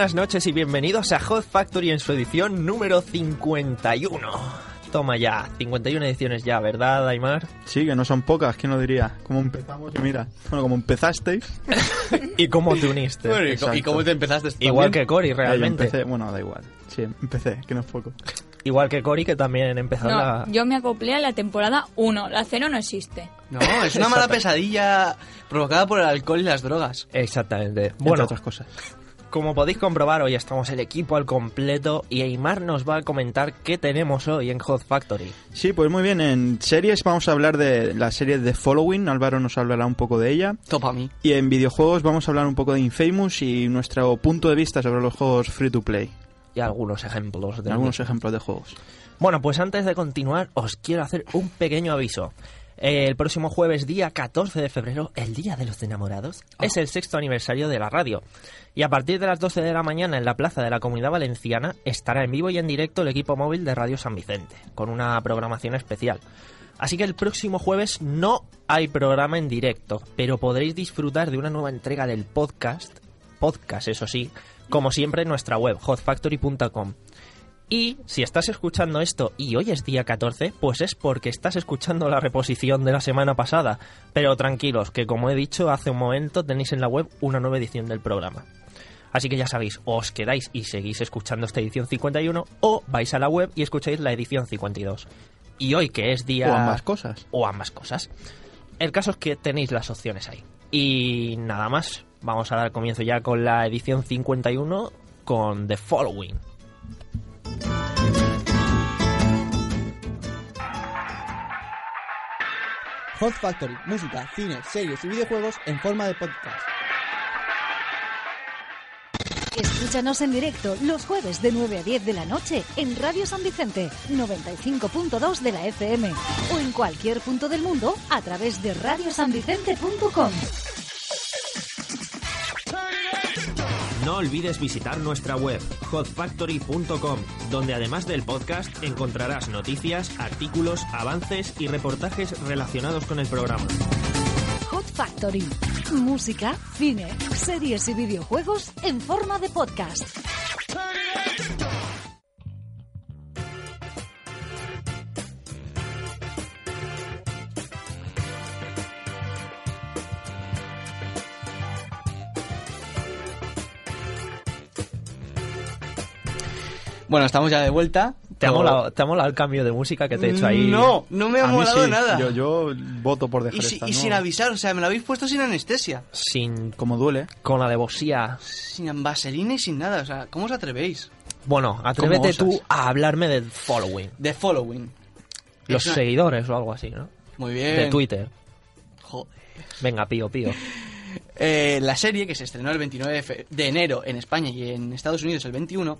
Buenas noches y bienvenidos a Hot Factory en su edición número 51. Toma ya, 51 ediciones ya, ¿verdad, Aymar? Sí, que no son pocas, ¿quién lo diría? ¿Cómo empezamos? Y mira, bueno, como empezasteis. ¿Y cómo te uniste? Bueno, ¿y, y cómo te empezaste? Igual que Cory, realmente. empecé, bueno, da igual. Sí, empecé, que no es poco. Igual que Cory, que también empezó No, la... yo me acoplé a la temporada 1. La 0 no existe. No, es una mala pesadilla provocada por el alcohol y las drogas. Exactamente. Bueno, Bueno, otras cosas. Como podéis comprobar, hoy estamos el equipo al completo y Aymar nos va a comentar qué tenemos hoy en Hot Factory. Sí, pues muy bien, en series vamos a hablar de la serie The Following, Álvaro nos hablará un poco de ella. Topa a mí. Y en videojuegos vamos a hablar un poco de Infamous y nuestro punto de vista sobre los juegos free to play. Y algunos ejemplos de Algunos ejemplos de juegos. Bueno, pues antes de continuar, os quiero hacer un pequeño aviso. Eh, El próximo jueves, día 14 de febrero, el Día de los Enamorados, es el sexto aniversario de la radio. Y a partir de las 12 de la mañana en la Plaza de la Comunidad Valenciana estará en vivo y en directo el equipo móvil de Radio San Vicente, con una programación especial. Así que el próximo jueves no hay programa en directo, pero podréis disfrutar de una nueva entrega del podcast, podcast eso sí, como siempre en nuestra web, hotfactory.com. Y si estás escuchando esto y hoy es día 14, pues es porque estás escuchando la reposición de la semana pasada. Pero tranquilos, que como he dicho hace un momento tenéis en la web una nueva edición del programa. Así que ya sabéis, o os quedáis y seguís escuchando esta edición 51 o vais a la web y escucháis la edición 52. Y hoy que es día... O ambas cosas. O ambas cosas. El caso es que tenéis las opciones ahí. Y nada más, vamos a dar comienzo ya con la edición 51 con The Following. Hot Factory, música, cine, series y videojuegos en forma de podcast. Escúchanos en directo los jueves de 9 a 10 de la noche en Radio San Vicente 95.2 de la FM o en cualquier punto del mundo a través de radiosanvicente.com. No olvides visitar nuestra web, hotfactory.com, donde además del podcast encontrarás noticias, artículos, avances y reportajes relacionados con el programa. Hot Factory, música, cine, series y videojuegos en forma de podcast. Bueno, estamos ya de vuelta. ¿Te ha, molado, ¿Te ha molado el cambio de música que te he hecho ahí? No, no me ha molado sí, nada. Yo, yo voto por dejar y si- esta, y ¿no? sin avisar, o sea, me lo habéis puesto sin anestesia. Sin, Como duele. con la devosía. Sin vaselina y sin nada. O sea, ¿cómo os atrevéis? Bueno, atrévete ¿Cómo tú a hablarme del following. The Following. Los una- seguidores o algo así, ¿no? Muy bien. De Twitter. Joder. Venga, pío, pío. Eh, la serie, que se estrenó el 29 de, fe- de enero en España y en Estados Unidos el 21,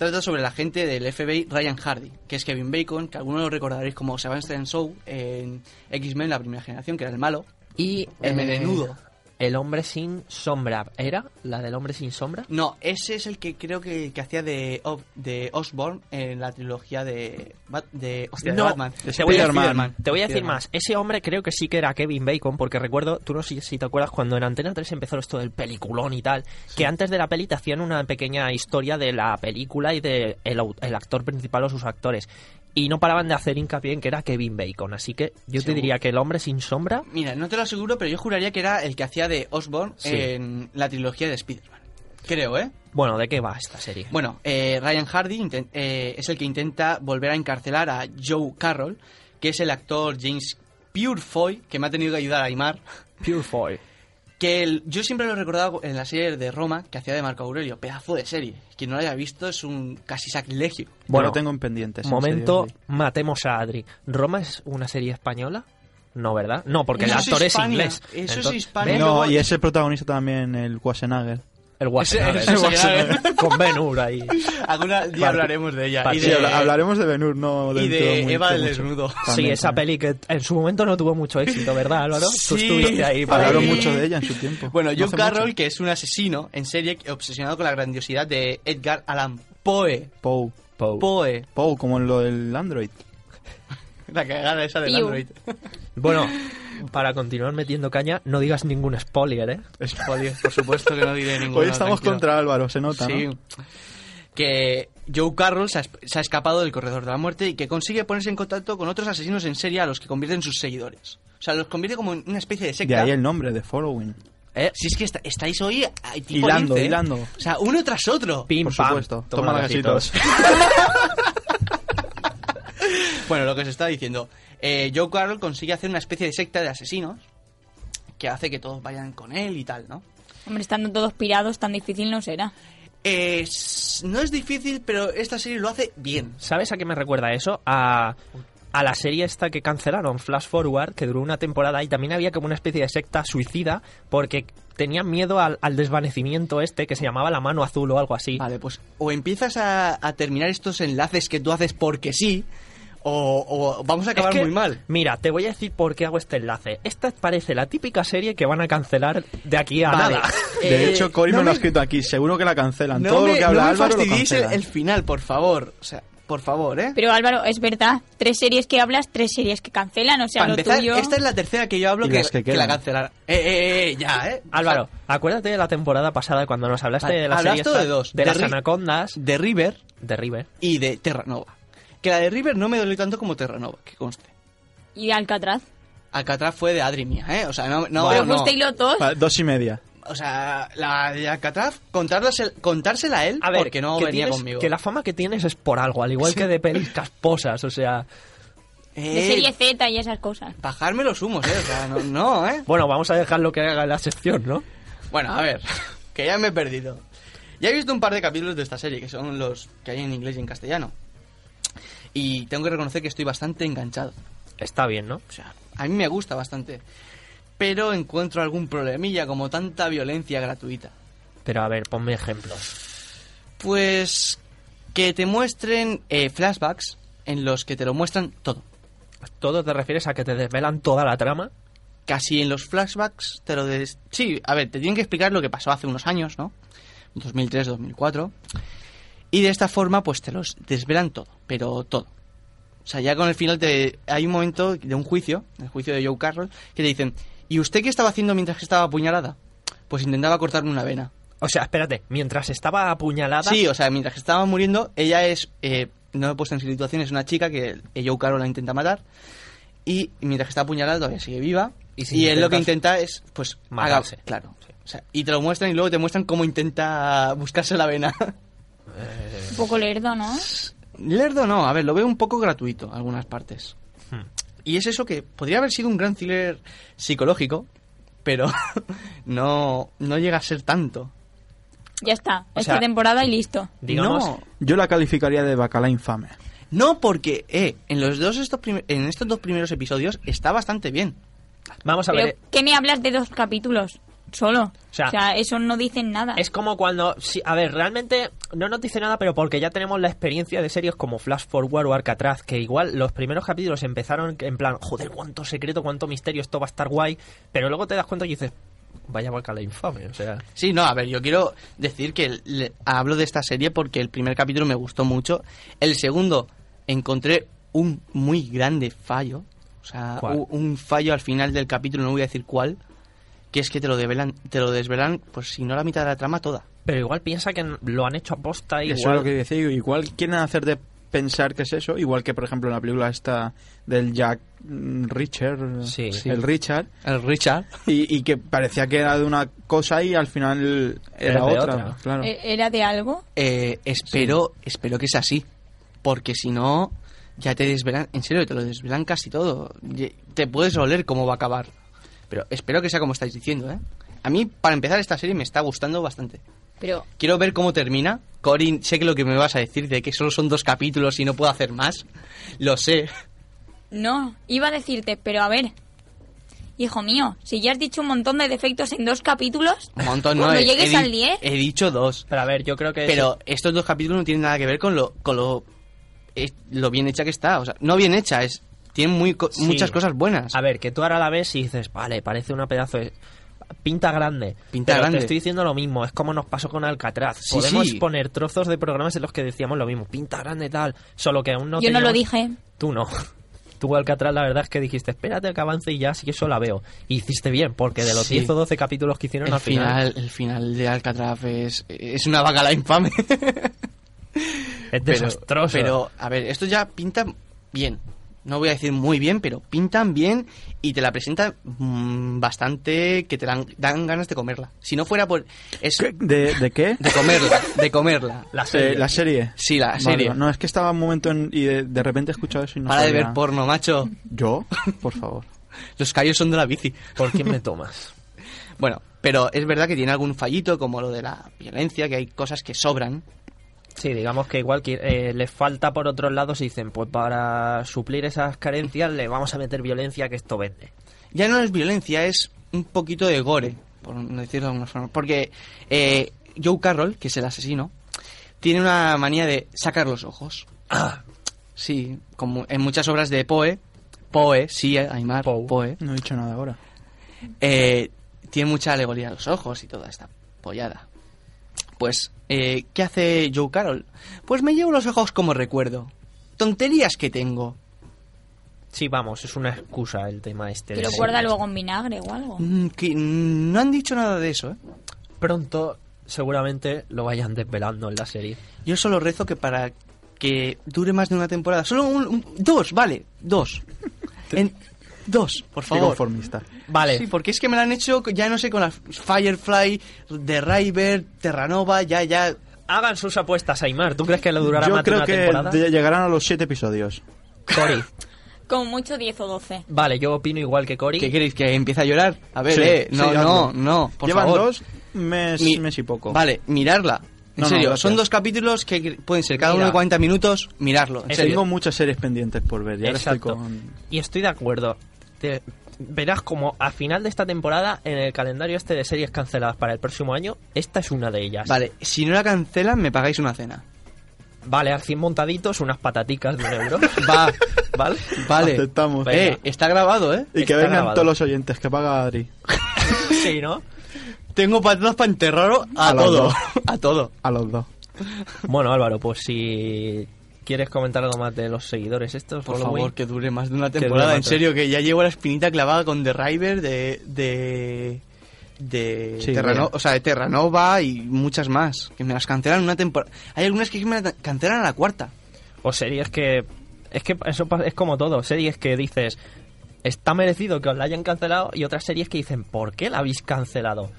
trata sobre el agente del FBI Ryan Hardy, que es Kevin Bacon, que algunos lo recordaréis como Sebastian Shaw en X-Men, la primera generación, que era el malo. Y El eh, melenudo. El hombre sin sombra. ¿Era la del hombre sin sombra? No, ese es el que creo que, que hacía de, de Osborn en la trilogía de, Bat- de, hostia, de No, Batman. te voy, a, Spiderman. te voy a decir Spiderman. más. Ese hombre creo que sí que era Kevin Bacon, porque recuerdo, tú no sé si te acuerdas, cuando en Antena 3 empezó esto del peliculón y tal, que antes de la peli te hacían una pequeña historia de la película y de el actor principal o sus actores. Y no paraban de hacer hincapié en que era Kevin Bacon. Así que yo te diría que el hombre sin sombra. Mira, no te lo aseguro, pero yo juraría que era el que hacía de Osborn Sí. en la trilogía de Spider-Man. Creo, ¿eh? Bueno, ¿de qué va esta serie? Bueno, eh, Ryan Hardy eh, es el que intenta volver a encarcelar a Joe Carroll, que es el actor James Purefoy, que me ha tenido que ayudar a Aymar. Purefoy. Que el- yo siempre lo he recordado en la serie de Roma que hacía de Marco Aurelio. Pedazo de serie. Quien no lo haya visto es un casi sacrilegio. Bueno, lo tengo en pendientes. en Momento, matemos a Adri. ¿Roma es una serie española? No, ¿verdad? No, porque Eso el actor es inglés. Eso es Entonces. ¿ves? No, y es el protagonista también, el Schwarzenegger. El WhatsApp. Ese- ese sería- Con Ben Hur ahí. Algún día hablaremos de ella. Vale, Y Sí, de, habla- hablaremos de Ben Hur, no y dentro de mucho, Eva del mucho. desnudo. Sí, También, esa también. peli que en su momento no tuvo mucho éxito, ¿verdad, Álvaro? Tú Sí. estuviste ahí para Hablaron Ay. mucho de ella en su tiempo. Bueno, No John hace Carroll, mucho. que es un asesino en serie obsesionado con la grandiosidad de Edgar Allan Poe. Poe. Poe. Poe, como en lo del Android. La cagada esa del Piu. Android. Bueno, para continuar metiendo caña, no digas ningún spoiler, ¿eh? Spoiler, por supuesto que no diré ninguno. Hoy estamos tranquilo. contra Álvaro, se nota, Sí. ¿no? Que Joe Carroll se ha, es- se ha escapado del corredor de la muerte y que consigue ponerse en contacto con otros asesinos en serie a los que convierte en sus seguidores. O sea, los convierte como en una especie de De secta. ahí el nombre, de Following. ¿Eh? Si es que está- estáis hoy tipo Hilando, lince, ¿eh? hilando. O sea, uno tras otro. Pim, Por pam. supuesto. Toma, los gasitos. Bueno, lo que se está diciendo. Eh, Joe Carroll consigue hacer una especie de secta de asesinos que hace que todos vayan con él y tal, ¿no? Hombre, estando todos pirados, tan difícil no será. Eh, no es difícil, pero esta serie lo hace bien. ¿Sabes a qué me recuerda eso? A, a la serie esta que cancelaron, Flash Forward, que duró una temporada y también había como una especie de secta suicida porque tenían miedo al, al desvanecimiento este que se llamaba la mano azul o algo así. Vale, pues o empiezas a, a terminar estos enlaces que tú haces porque sí, o, o vamos a acabar Es que, muy mal. Mira, te voy a decir por qué hago este enlace. Esta parece la típica serie que van a cancelar de aquí a Vale. nada. De Eh, hecho, Cory no me lo ha escrito aquí. Seguro que la cancelan. No Todo me, lo que habla no Álvaro lo el, cancela. el final, por favor. O sea, por favor, ¿eh? Pero Álvaro, es verdad, tres series que hablas, tres series que cancelan, o sea, Para lo empezar, tuyo... esta es la tercera que yo hablo que, las que que la quedan. cancelaron. Eh, eh, eh, ya, ¿eh? Álvaro, acuérdate de la temporada pasada cuando nos hablaste Vale, de la serie hablaste esta- de dos, de de las anacondas De River de River. y de Terranova. Que la de River no me dolió tanto como Terranova, que conste. Y de Alcatraz. Alcatraz fue de Adri mía, ¿eh? O sea, no... no, Pero no. fuisteis los dos. Dos y media. O sea, la de Alcatraz, contársela, contársela a él A ver, porque no que venía tienes- conmigo. Que la fama que tienes es por algo, al igual que de pelis casposas, o sea... De Eh, serie Z y esas cosas. Bajarme los humos, ¿eh? O sea, no, no, ¿eh? Bueno, vamos a dejarlo que haga la sección, ¿no? Bueno, a ver, que ya me he perdido. Ya he visto un par de capítulos de esta serie, que son los que hay en inglés y en castellano. Y tengo que reconocer que estoy bastante enganchado. Está bien, ¿no? O sea, a mí me gusta bastante. Pero encuentro algún problemilla, como tanta violencia gratuita. Pero a ver, ponme ejemplos. Pues que te muestren eh, flashbacks en los que te lo muestran todo. ¿Todo te refieres a que te desvelan toda la trama? Casi en los flashbacks te lo des... Sí, a ver, te tienen que explicar lo que pasó hace unos años, ¿no? 2003, 2004. Y de esta forma, pues te los desvelan todo, pero todo. O sea, ya con el final te... hay un momento de un juicio, el juicio de Joe Carroll, que te dicen, ¿y usted qué estaba haciendo mientras estaba apuñalada? Pues intentaba cortarme una vena. O sea, espérate, mientras estaba apuñalada... Sí, o sea, mientras estaba muriendo, ella es, eh, no me he puesto en situación, es una chica que Joe Carroll la intenta matar. Y mientras está apuñalada todavía sigue viva. Y Y, si él lo que intenta es, pues, Matarse. haga- claro. O sea, y te lo muestran y luego te muestran cómo intenta buscarse la vena. Un poco lerdo, ¿no? Lerdo no, a ver, lo veo un poco gratuito, algunas partes. Hmm. Y es eso que podría haber sido un gran thriller psicológico, pero no, no llega a ser tanto. Ya está. O Esta sea, temporada y listo. Digamos, No, Yo la calificaría de bacala infame. No, porque eh, en los dos estos en estos dos primeros episodios está bastante bien. vamos a Pero, ver... ¿qué me hablas de dos capítulos? Solo. O sea, sea, eso no dicen nada. Es como cuando... sí, a ver, realmente no nos dice nada, pero porque ya tenemos la experiencia de series como Flash Forward o Alcatraz, que igual los primeros capítulos empezaron en plan, joder, cuánto secreto, cuánto misterio, esto va a estar guay, pero luego te das cuenta y dices, vaya bacala infame, o sea... Sí, no, a ver, yo quiero decir que le- hablo de esta serie porque el primer capítulo me gustó mucho. El segundo encontré un muy grande fallo. O sea, un fallo al final del capítulo, no voy a decir cuál. Que es que te lo, develan, te lo desvelan, pues si no la mitad de la trama, toda. Pero igual piensa que lo han hecho aposta igual... Eso es lo que decía. Igual quieren hacerte pensar que es eso. Igual que, por ejemplo, en la película esta del Jack Richard. Sí. El Richard. El Richard. Y, y que parecía que era de una cosa y al final era otra. otra. Claro. Eh, ¿Era de algo? Eh, espero, espero que sea así. Porque si no, ya te desvelan, en serio, te lo desvelan casi todo. Te puedes oler cómo va a acabar. Pero espero que sea como estáis diciendo, ¿eh? A mí, para empezar, esta serie me está gustando bastante. Pero Quiero ver cómo termina. Corin, sé que lo que me vas a decir de que solo son dos capítulos y no puedo hacer más. Lo sé. no, iba a decirte, pero a ver. Hijo mío, si ya has dicho un montón de defectos en dos capítulos, Un montón, ¿no? cuando He- llegues he, al di- 10, He dicho dos. Pero a ver, yo creo que... Pero estos dos capítulos no tienen nada que ver con lo, con lo, es- lo bien hecha que está. O sea, no bien hecha, es tienen muy, co- Sí. muchas cosas buenas. A ver, que tú ahora la ves y dices, vale, parece una pedazo de... Pinta grande. Pinta pero grande. te estoy diciendo lo mismo, es como nos pasó con Alcatraz. Sí, Podemos sí. poner trozos de programas en los que decíamos lo mismo, pinta grande tal, solo que aún no yo no lo dije. Tú no. Tú, Alcatraz, la verdad es que dijiste, espérate que avance y ya, sí que eso la veo. Y hiciste bien, porque de los Sí. 10 o 12 capítulos que hicieron El al final, final, el final de Alcatraz es, es una bacala infame. es desastroso. Pero, a ver, esto ya pinta bien. No voy a decir muy bien, pero pintan bien y te la presentan mm, bastante que te dan, dan ganas de comerla. Si no fuera por... Es ¿Qué? ¿De, de qué? de comerla, de comerla. la Eh, serie. la serie. Sí, la Vale, serie. no, es que estaba un momento en- y de, de repente he escuchado eso y no Para de ver porno, macho. ¿Yo? Por favor. Los callos son de la bici. ¿Por quién me tomas? Bueno, pero es verdad que tiene algún fallito, como lo de la violencia, que hay cosas que sobran. Sí, digamos que igual que eh, les falta por otros lados y dicen, pues para suplir esas carencias le vamos a meter violencia que esto vende. Ya no es violencia, es un poquito de gore, por decirlo de alguna forma. Porque eh, Joe Carroll, que es el asesino, tiene una manía de sacar los ojos. Ah, Sí, como en muchas obras de Poe. Poe, sí, Aymar, Poe. Poe. No he dicho nada ahora. eh, tiene mucha alegoría a los ojos y toda esta pollada. Pues, eh, ¿qué hace Joe Carroll? Pues me llevo los ojos como recuerdo. Tonterías que tengo. Sí, vamos, es una excusa el tema este. Que de lo guarda luego en vinagre o algo. Mm, que no han dicho nada de eso, ¿eh? Pronto, seguramente lo vayan desvelando en la serie. Yo solo rezo que para que dure más de una temporada. Solo un, un- dos, vale, dos. En, dos, por favor. conformista. Vale, Sí, porque es que me lo han hecho, ya no sé, con la Firefly, The River, Terranova, ya, ya. hagan sus apuestas, Aymar. ¿Tú crees que lo durará Yo más de creo una que temporada? de- llegarán a los siete episodios. Cory. Como mucho 10 o 12. Vale, yo opino igual que Cory. ¿Qué queréis? ¿Que empiece a llorar? A ver, Sí, eh, sí, no, no, no, por Llevan favor. dos, mes, Mi- mes y poco. Vale, mirarla. En No, serio, son dos capítulos que pueden ser cada Mira. uno de 40 minutos, mirarlo. En Es- serio. Tengo muchas series pendientes por ver. Ya ahora estoy con... Y estoy de acuerdo. Te- verás como a final de esta temporada, en el calendario este de series canceladas para el próximo año, esta es una de ellas. Vale, si no la cancelan, me pagáis una cena. Vale, a 100 montaditos, unas pataticas de un euro. Va, ¿Vale? vale. Aceptamos. Eh, está grabado, ¿eh? Y que está vengan grabado. todos los oyentes, que paga Adri. Sí, ¿no? Tengo patatas para enterrarlo a, A los todo. dos. A todo. A los dos. Bueno, Álvaro, pues si quieres comentar algo más de los seguidores estos, Por favor, que dure más de una temporada. En serio, que ya llevo la espinita clavada con The River de. de. de. Sí, Terrano- o sea, de Terranova y muchas más. Que me las cancelan una temporada. Hay algunas que me las cancelan a la cuarta. O series que... Es que eso es como todo. Series que dices, está merecido que os la hayan cancelado y otras series que dicen, ¿por qué la habéis cancelado?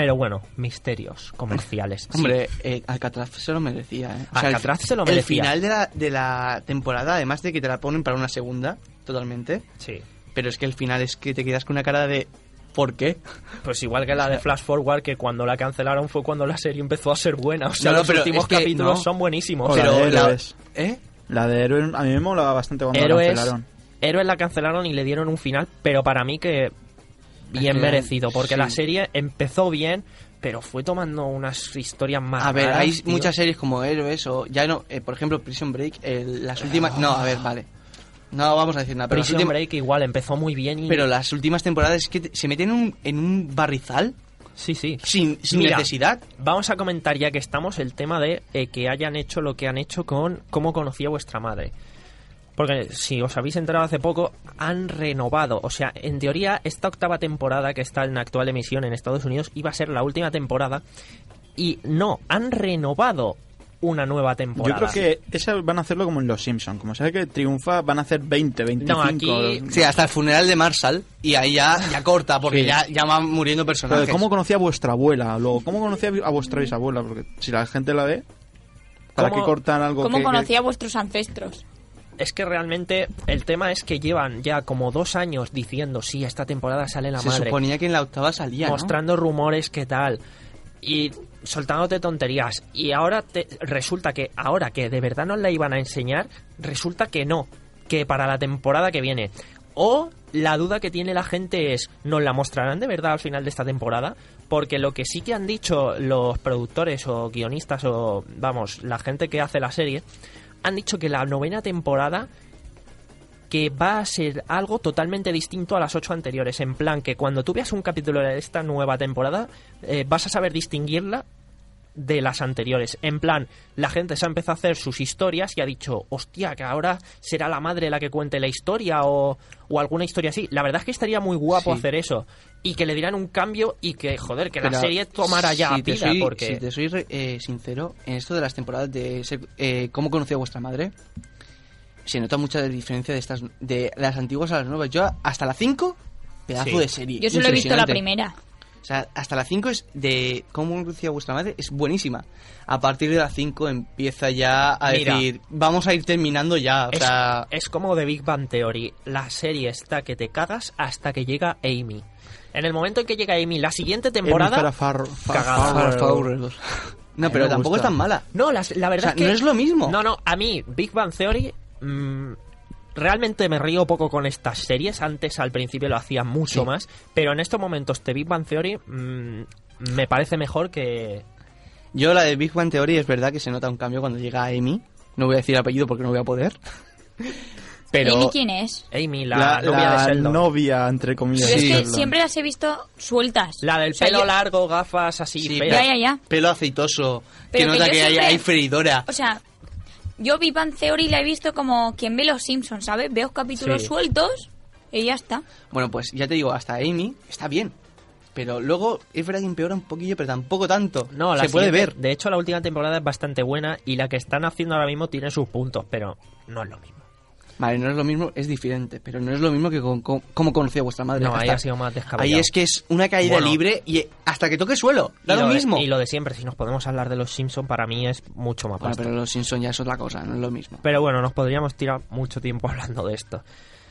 Pero bueno, misterios comerciales. Sí. Hombre, eh, Alcatraz se lo merecía, ¿eh? el Alcatraz se lo El merecía. final de la, de la temporada, además de que te la ponen para una segunda, totalmente. Sí. Pero es que el final es que te quedas con una cara de. ¿Por qué? Pues igual que la de Flash Forward, que cuando la cancelaron fue cuando la serie empezó a ser buena. O sea, No, no, los pero últimos es que capítulos no. son buenísimos. O la de la- Héroes. ¿Eh? La de Héroes a mí me molaba bastante cuando la cancelaron. Héroes la cancelaron y le dieron un final, pero para mí que bien que- merecido, porque sí. la serie empezó bien, pero fue tomando unas historias más A ver, raras, hay tío. muchas series como Héroes o ya no, eh, por ejemplo, Prison Break, eh, las últimas, no, a ver, vale. No vamos a decir nada, pero, Prison últimas- Break igual empezó muy bien y... pero las últimas temporadas es que se meten en un, en un barrizal Sí, sí. sin, sin Mira, necesidad. Vamos a comentar ya que estamos el tema de eh, que hayan hecho lo que han hecho con cómo conocía vuestra madre. Porque si os habéis enterado hace poco, han renovado. O sea, en teoría, esta octava temporada que está en la actual emisión en Estados Unidos iba a ser la última temporada. Y no, han renovado una nueva Yo temporada. creo que esas van a hacerlo como en Los Simpsons. Como sabe que triunfa, van a hacer 20, 25. No, aquí- Sí, hasta el funeral de Marshall y ahí ya, ya corta porque Sí. ya, ya van muriendo personajes. ¿Cómo conocía a vuestra abuela? Luego, ¿cómo conocía a vuestra bisabuela? Porque si la gente la ve, ¿para ¿Cómo- qué cortan algo ¿Cómo que- que- conocía a vuestros ancestros? Es que realmente el tema es que llevan ya como dos años diciendo, sí, esta temporada sale la Se madre. suponía que en la octava salía, ¿no? mostrando rumores que tal y soltándote tonterías y ahora te, resulta que ahora que de verdad nos la iban a enseñar resulta que no que para la temporada que viene o la duda que tiene la gente es ¿nos la mostrarán de verdad al final de esta temporada? Porque lo que sí que han dicho los productores o guionistas o vamos, la gente que hace la serie han dicho que la novena temporada que va a ser algo totalmente distinto a las ocho anteriores. En plan, que cuando tú veas un capítulo de esta nueva temporada, eh, vas a saber distinguirla de las anteriores. En plan, la gente se ha empezado a hacer sus historias y ha dicho, hostia, que ahora será la madre la que cuente la historia o, o alguna historia así. La verdad es que estaría muy guapo Sí. hacer eso. Y que le dieran un cambio y que, joder, que la serie tomara ya si vida. soy, porque... Si te soy re- eh, sincero, en esto de las temporadas de ser- eh, cómo conocí a vuestra madre, se nota mucha diferencia de estas de las antiguas a las nuevas. Yo hasta la 5, pedazo Sí. de serie. Yo solo he visto la primera. O sea, hasta la 5 es de cómo conocía a vuestra madre, es buenísima. A partir de la 5 empieza ya a Mira. decir, vamos a ir terminando ya. O Es, sea, es como The Big Bang Theory. La serie está que te cagas hasta que llega Amy. En el momento en que llega Amy, la siguiente temporada... Cagada. No, pero tampoco es tan mala. No, las- la verdad O sea, es que... no es lo mismo. No, no, a mí, Big Bang Theory... mm, realmente me río poco con estas series. Antes, al principio, lo hacía mucho Sí. más. Pero en estos momentos, The Big Bang Theory mm, me parece mejor que... Yo la de Big Bang Theory es verdad que se nota un cambio cuando llega Amy. No voy a decir apellido porque no voy a poder. Pero ¿Amy quién es? Amy, la, La, novia la de Sheldon. novia, entre comillas. Pero de es que Sheldon. siempre las he visto sueltas. La del O sea, pelo yo- largo, gafas así Sí. Ya, ya, ya. pelo aceitoso, que Pero que nota que, hay, siempre- hay freidora. O sea, yo Big Bang Theory la he visto como quien ve los Simpsons, ¿sabes? Veo capítulos Sí. sueltos y ya está. Bueno, pues ya te digo, hasta Amy está bien. Pero luego es verdad que empeora un poquillo, pero tampoco tanto. No, la se puede ver. De hecho, la última temporada es bastante buena y la que están haciendo ahora mismo tiene sus puntos, pero no es lo mismo. Vale, no es lo mismo, es diferente, pero no es lo mismo que con, con- cómo conocía vuestra madre. No, ahí ha sido más descabellado. Ahí es que es una caída Bueno. libre y hasta que toque suelo, da lo de- mismo. y lo de siempre, si nos podemos hablar de los Simpsons, para mí es mucho más Bueno, pasta. pero los Simpsons ya es otra cosa, no es lo mismo. Pero bueno, nos podríamos tirar mucho tiempo hablando de esto.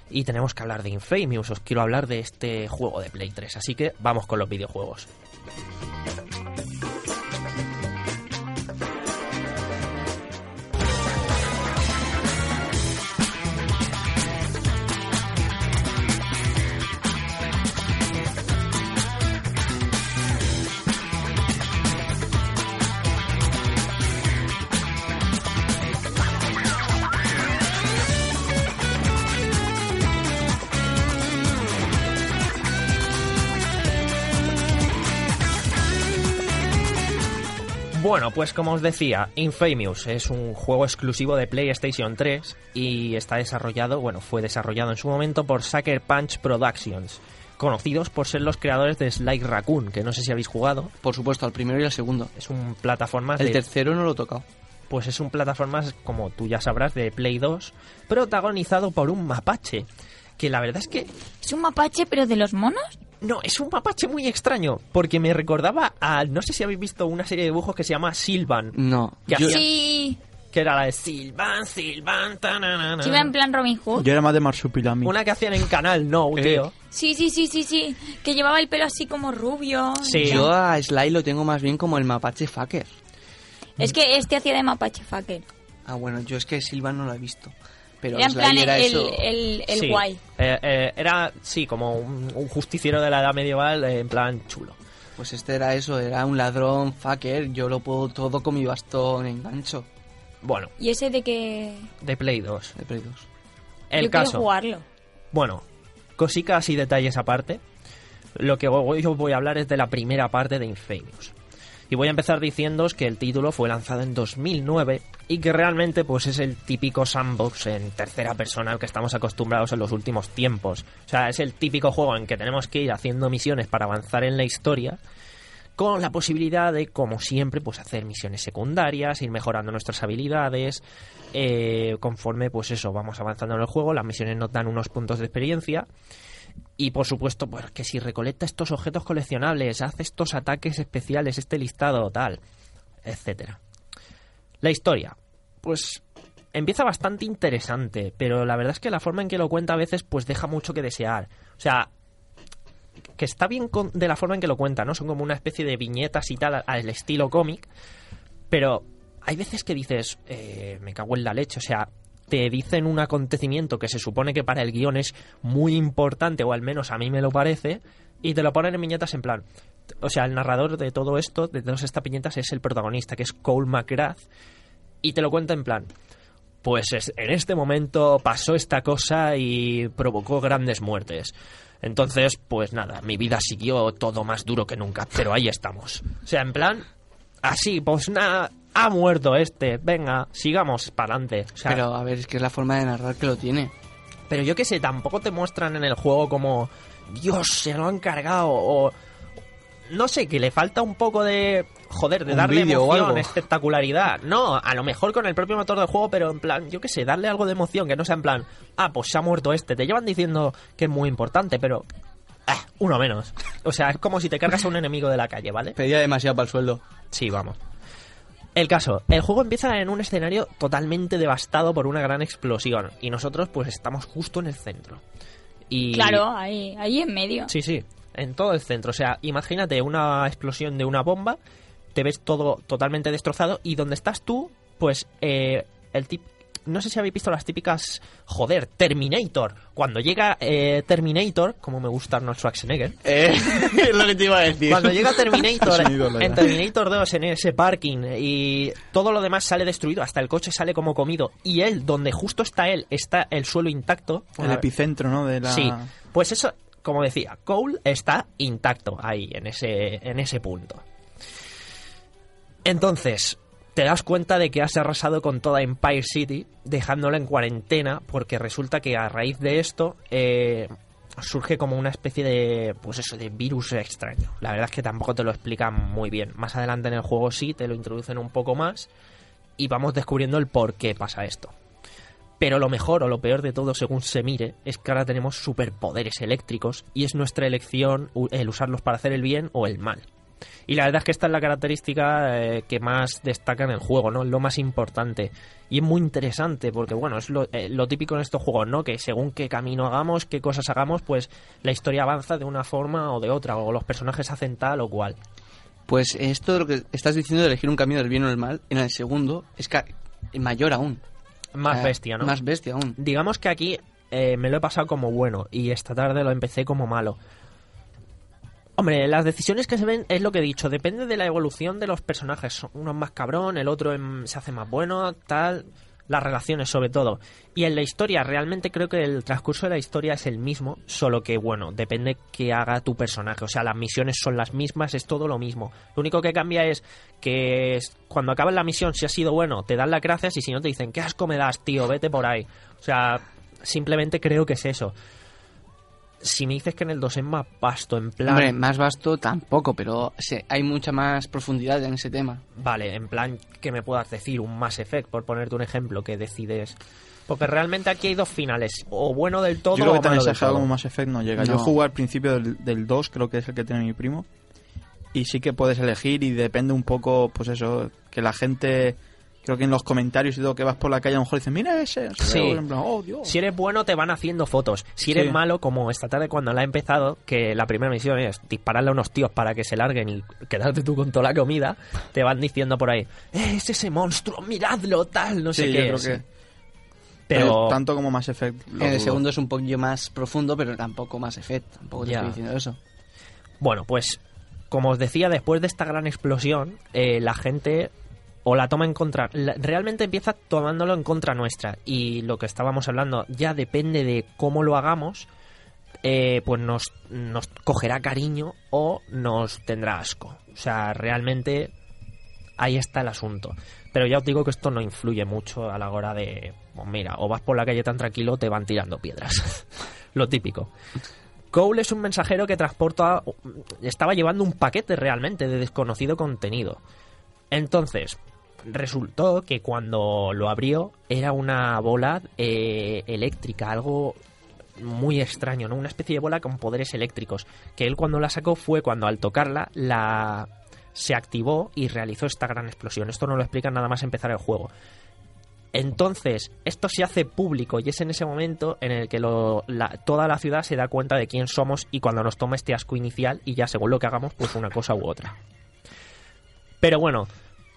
Y tenemos que hablar de Infamous. Os quiero hablar de este juego de Play 3. Así que vamos con los videojuegos. Bueno, pues como os decía, Infamous es un juego exclusivo de PlayStation 3 y está desarrollado, bueno, fue desarrollado en su momento por Sucker Punch Productions, conocidos por ser los creadores de Sly Raccoon, que no sé si habéis jugado. Por supuesto, al primero y al segundo. Es un plataformas El de, tercero no lo he tocado. pues es un plataformas como tú ya sabrás de Play 2, protagonizado por un mapache, que la verdad es que ¿Es un mapache pero de los monos? No, es un mapache muy extraño, porque me recordaba a no sé si habéis visto una serie de dibujos que se llama Silvan. No. ¿Qué Yo- hacía? Sí. que era la de Silvan, Silvan, tananana. Sí, en plan Robin Hood. Yo era más de Marsupilami. Una que hacían en Canal No, Eh. tío. Sí, sí, sí, sí, sí. Que llevaba el pelo así como rubio. Sí. Yo a Sly lo tengo más bien como el mapache fucker. Es que este hacía de mapache fucker. Ah, bueno, yo es que Silvan no lo he visto. Pero Era en Sly plan era el, eso. el, el Sí. guay. Eh, eh, era, sí, como un, un justiciero de la edad medieval, eh, en plan chulo. Pues este era eso, era un ladrón fucker. Yo lo puedo todo con mi bastón en gancho Bueno, Y ese de que... de Play 2. de Play 2. El Yo caso. jugarlo. Bueno, cosicas y detalles aparte. Lo que hoy os voy a hablar es de la primera parte de Infamous. Y voy a empezar diciéndoos que el título fue lanzado en 2009 y que realmente pues es el típico sandbox en tercera persona al que estamos acostumbrados en los últimos tiempos. O sea, es el típico juego en que tenemos que ir haciendo misiones para avanzar en la historia con la posibilidad de, como siempre, pues hacer misiones secundarias, ir mejorando nuestras habilidades, eh, conforme, pues eso, vamos avanzando en el juego, las misiones nos dan unos puntos de experiencia y por supuesto, pues que si recolecta estos objetos coleccionables, hace estos ataques especiales, este listado, tal, etcétera. La historia, pues empieza bastante interesante, pero la verdad es que la forma en que lo cuenta a veces pues deja mucho que desear. O sea, que está bien con- de la forma en que lo cuenta, ¿no? Son como una especie de viñetas y tal al- estilo cómic, pero hay veces que dices, eh, me cago en la leche, o sea, te dicen un acontecimiento que se supone que para el guion es muy importante, o al menos a mí me lo parece, y te lo ponen en viñetas en plan. O sea, el narrador de todo esto, de todas estas viñetas, es el protagonista, que es Cole McGrath, y te lo cuenta en plan. Pues es- en este momento pasó esta cosa y provocó grandes muertes. Entonces, pues nada, mi vida siguió todo más duro que nunca, pero ahí estamos. O sea, en plan, así, pues nada, ha muerto este, venga, sigamos para adelante. O sea, Pero a ver, es que es la forma de narrar que lo tiene. Pero yo qué sé, tampoco te muestran en el juego como Dios, se lo han cargado o no sé, que le falta un poco de joder, de Un darle emoción, algo. espectacularidad. No, a lo mejor con el propio motor de juego, pero en plan, yo qué sé, darle algo de emoción, que no sea en plan, ah, pues se ha muerto este. Te llevan diciendo que es muy importante, pero ah, uno menos. O sea, es como si te cargas a un enemigo de la calle, ¿vale? Pedía demasiado para el sueldo. Sí, vamos. El caso, el juego empieza en un escenario totalmente devastado por una gran explosión y nosotros pues estamos justo en el centro. Y Claro, ahí, ahí en medio. Sí, sí, en todo el centro. O sea, imagínate una explosión de una bomba, te ves todo totalmente destrozado y donde estás tú, pues eh, el tip... No sé si habéis visto las típicas, joder, Terminator. Cuando llega eh, Terminator, como me gusta Arnold Schwarzenegger, Eh, es lo que te iba a decir. cuando llega Terminator en Terminator 2 en ese parking y todo lo demás sale destruido, hasta el coche sale como comido y él, donde justo está él, está el suelo intacto. El epicentro, ¿no? De la... Sí, pues eso, como decía, Cole está intacto ahí, en ese, en ese punto. Entonces, te das cuenta de que has arrasado con toda Empire City, dejándola en cuarentena, porque resulta que a raíz de esto eh, surge como una especie de, pues eso, de virus extraño. La verdad es que tampoco te lo explican muy bien. Más adelante en el juego sí, te lo introducen un poco más y vamos descubriendo el por qué pasa esto. Pero lo mejor o lo peor de todo, según se mire, es que ahora tenemos superpoderes eléctricos y es nuestra elección el usarlos para hacer el bien o el mal. Y la verdad es que esta es la característica eh, que más destaca en el juego, ¿no? Lo más importante. Y es muy interesante porque, bueno, es lo, eh, lo típico en estos juegos, ¿no? Que según qué camino hagamos, qué cosas hagamos, pues la historia avanza de una forma o de otra, o los personajes hacen tal o cual. Pues esto de lo que estás diciendo de elegir un camino del bien o del mal, en el segundo es ca- mayor aún. Más Eh, bestia, ¿no? Más bestia aún. digamos que aquí eh, me lo he pasado como bueno y esta tarde lo empecé como malo. Hombre, las decisiones que se ven es lo que he dicho, depende de la evolución de los personajes. Uno es más cabrón, el otro em, se hace más bueno, tal. Las relaciones, sobre todo. Y en la historia, realmente creo que el transcurso de la historia es el mismo, solo que, bueno, depende que haga tu personaje. O sea, las misiones son las mismas, es todo lo mismo. Lo único que cambia es que cuando acabas la misión, si ha sido bueno, te dan las gracias y si no, te dicen, ¿qué asco me das, tío? Vete por ahí. O sea, simplemente creo que es eso. Si me dices que en el 2 es más vasto, en plan... Hombre, más vasto tampoco, pero se- hay mucha más profundidad en ese tema. Vale, en plan que me puedas decir un Mass Effect, por ponerte un ejemplo, que decides... Porque realmente aquí hay dos finales, o bueno del todo Yo creo o que tan malo exagerado como Mass Effect no llega. No. Yo jugué al principio del, del 2, creo que es el que tiene mi primo. Y sí que puedes elegir y depende un poco, pues eso, que la gente... Creo que en los comentarios y todo que vas por la calle a lo mejor dicen, mira ese. Sí. qué", en plan, oh, Dios. Si eres bueno te van haciendo fotos. Si eres Sí. malo, como esta tarde cuando la he empezado, que la primera misión es dispararle a unos tíos para que se larguen y quedarte tú con toda la comida, te van diciendo por ahí, "Eh, es ese monstruo, miradlo, tal, no sé qué. yo creo sí. que... Pero... Tanto como Mass Effect. en el segundo es un poquillo más profundo, pero tampoco más efecto. Tampoco te Ya. estoy diciendo eso. Bueno, pues como os decía, después de esta gran explosión, eh, la gente o la toma en contra, realmente empieza tomándolo en contra nuestra. Y lo que estábamos hablando, ya depende de cómo lo hagamos, eh, pues nos, nos cogerá cariño o nos tendrá asco. O sea, realmente ahí está el asunto. Pero ya os digo que esto no influye mucho a la hora de, pues mira, o vas por la calle tan tranquilo, te van tirando piedras. lo típico. Cole es un mensajero que transporta. Estaba llevando un paquete realmente de desconocido contenido. Entonces, resultó que cuando lo abrió era una bola eh, eléctrica, algo muy extraño, ¿no? Una especie de bola con poderes eléctricos. Que él cuando la sacó fue cuando al tocarla la se activó y realizó esta gran explosión. Esto no lo explica nada más empezar el juego. Entonces, esto se hace público y es en ese momento en el que toda la ciudad se da cuenta de quién somos y cuando nos toma este asco inicial y ya según lo que hagamos, pues una cosa u otra. Pero bueno,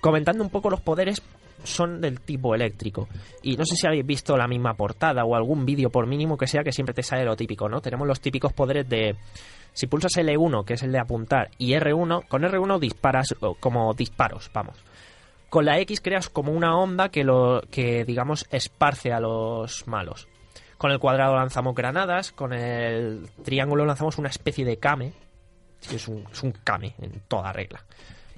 comentando un poco los poderes, son del tipo eléctrico. Y no sé si habéis visto la misma portada o algún vídeo, por mínimo que sea, que siempre te sale lo típico, ¿no? Tenemos los típicos poderes de... Si pulsas L1, que es el de apuntar, y R1, con R1 disparas como disparos, vamos. Con la X creas como una onda que, lo, que digamos, esparce a los malos. Con el cuadrado lanzamos granadas, con el triángulo lanzamos una especie de kame. Sí, es un, es un kame en toda regla.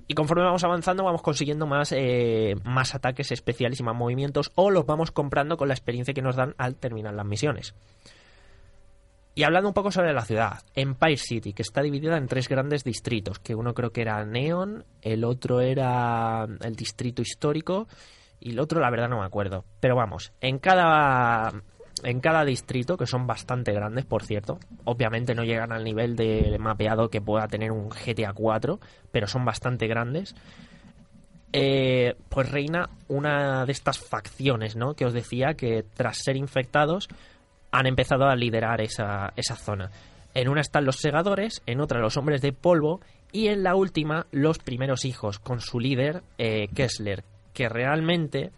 Y conforme vamos avanzando vamos consiguiendo más, eh, más ataques especiales y más movimientos o los vamos comprando con la experiencia que nos dan al terminar las misiones. Y hablando un poco sobre la ciudad, Empire City, que está dividida en tres grandes distritos, que uno creo que era Neon, el otro era el distrito histórico y el otro la verdad no me acuerdo. Pero vamos, en cada en cada distrito, que son bastante grandes, por cierto, obviamente no llegan al nivel de mapeado que pueda tener un GTA 4, pero son bastante grandes. eh, pues reina una de estas facciones, ¿no? Que os decía que tras ser infectados han empezado a liderar esa, esa zona. En una están los segadores, en otra los hombres de polvo y en la última los primeros hijos, con su líder eh, Kessler, que realmente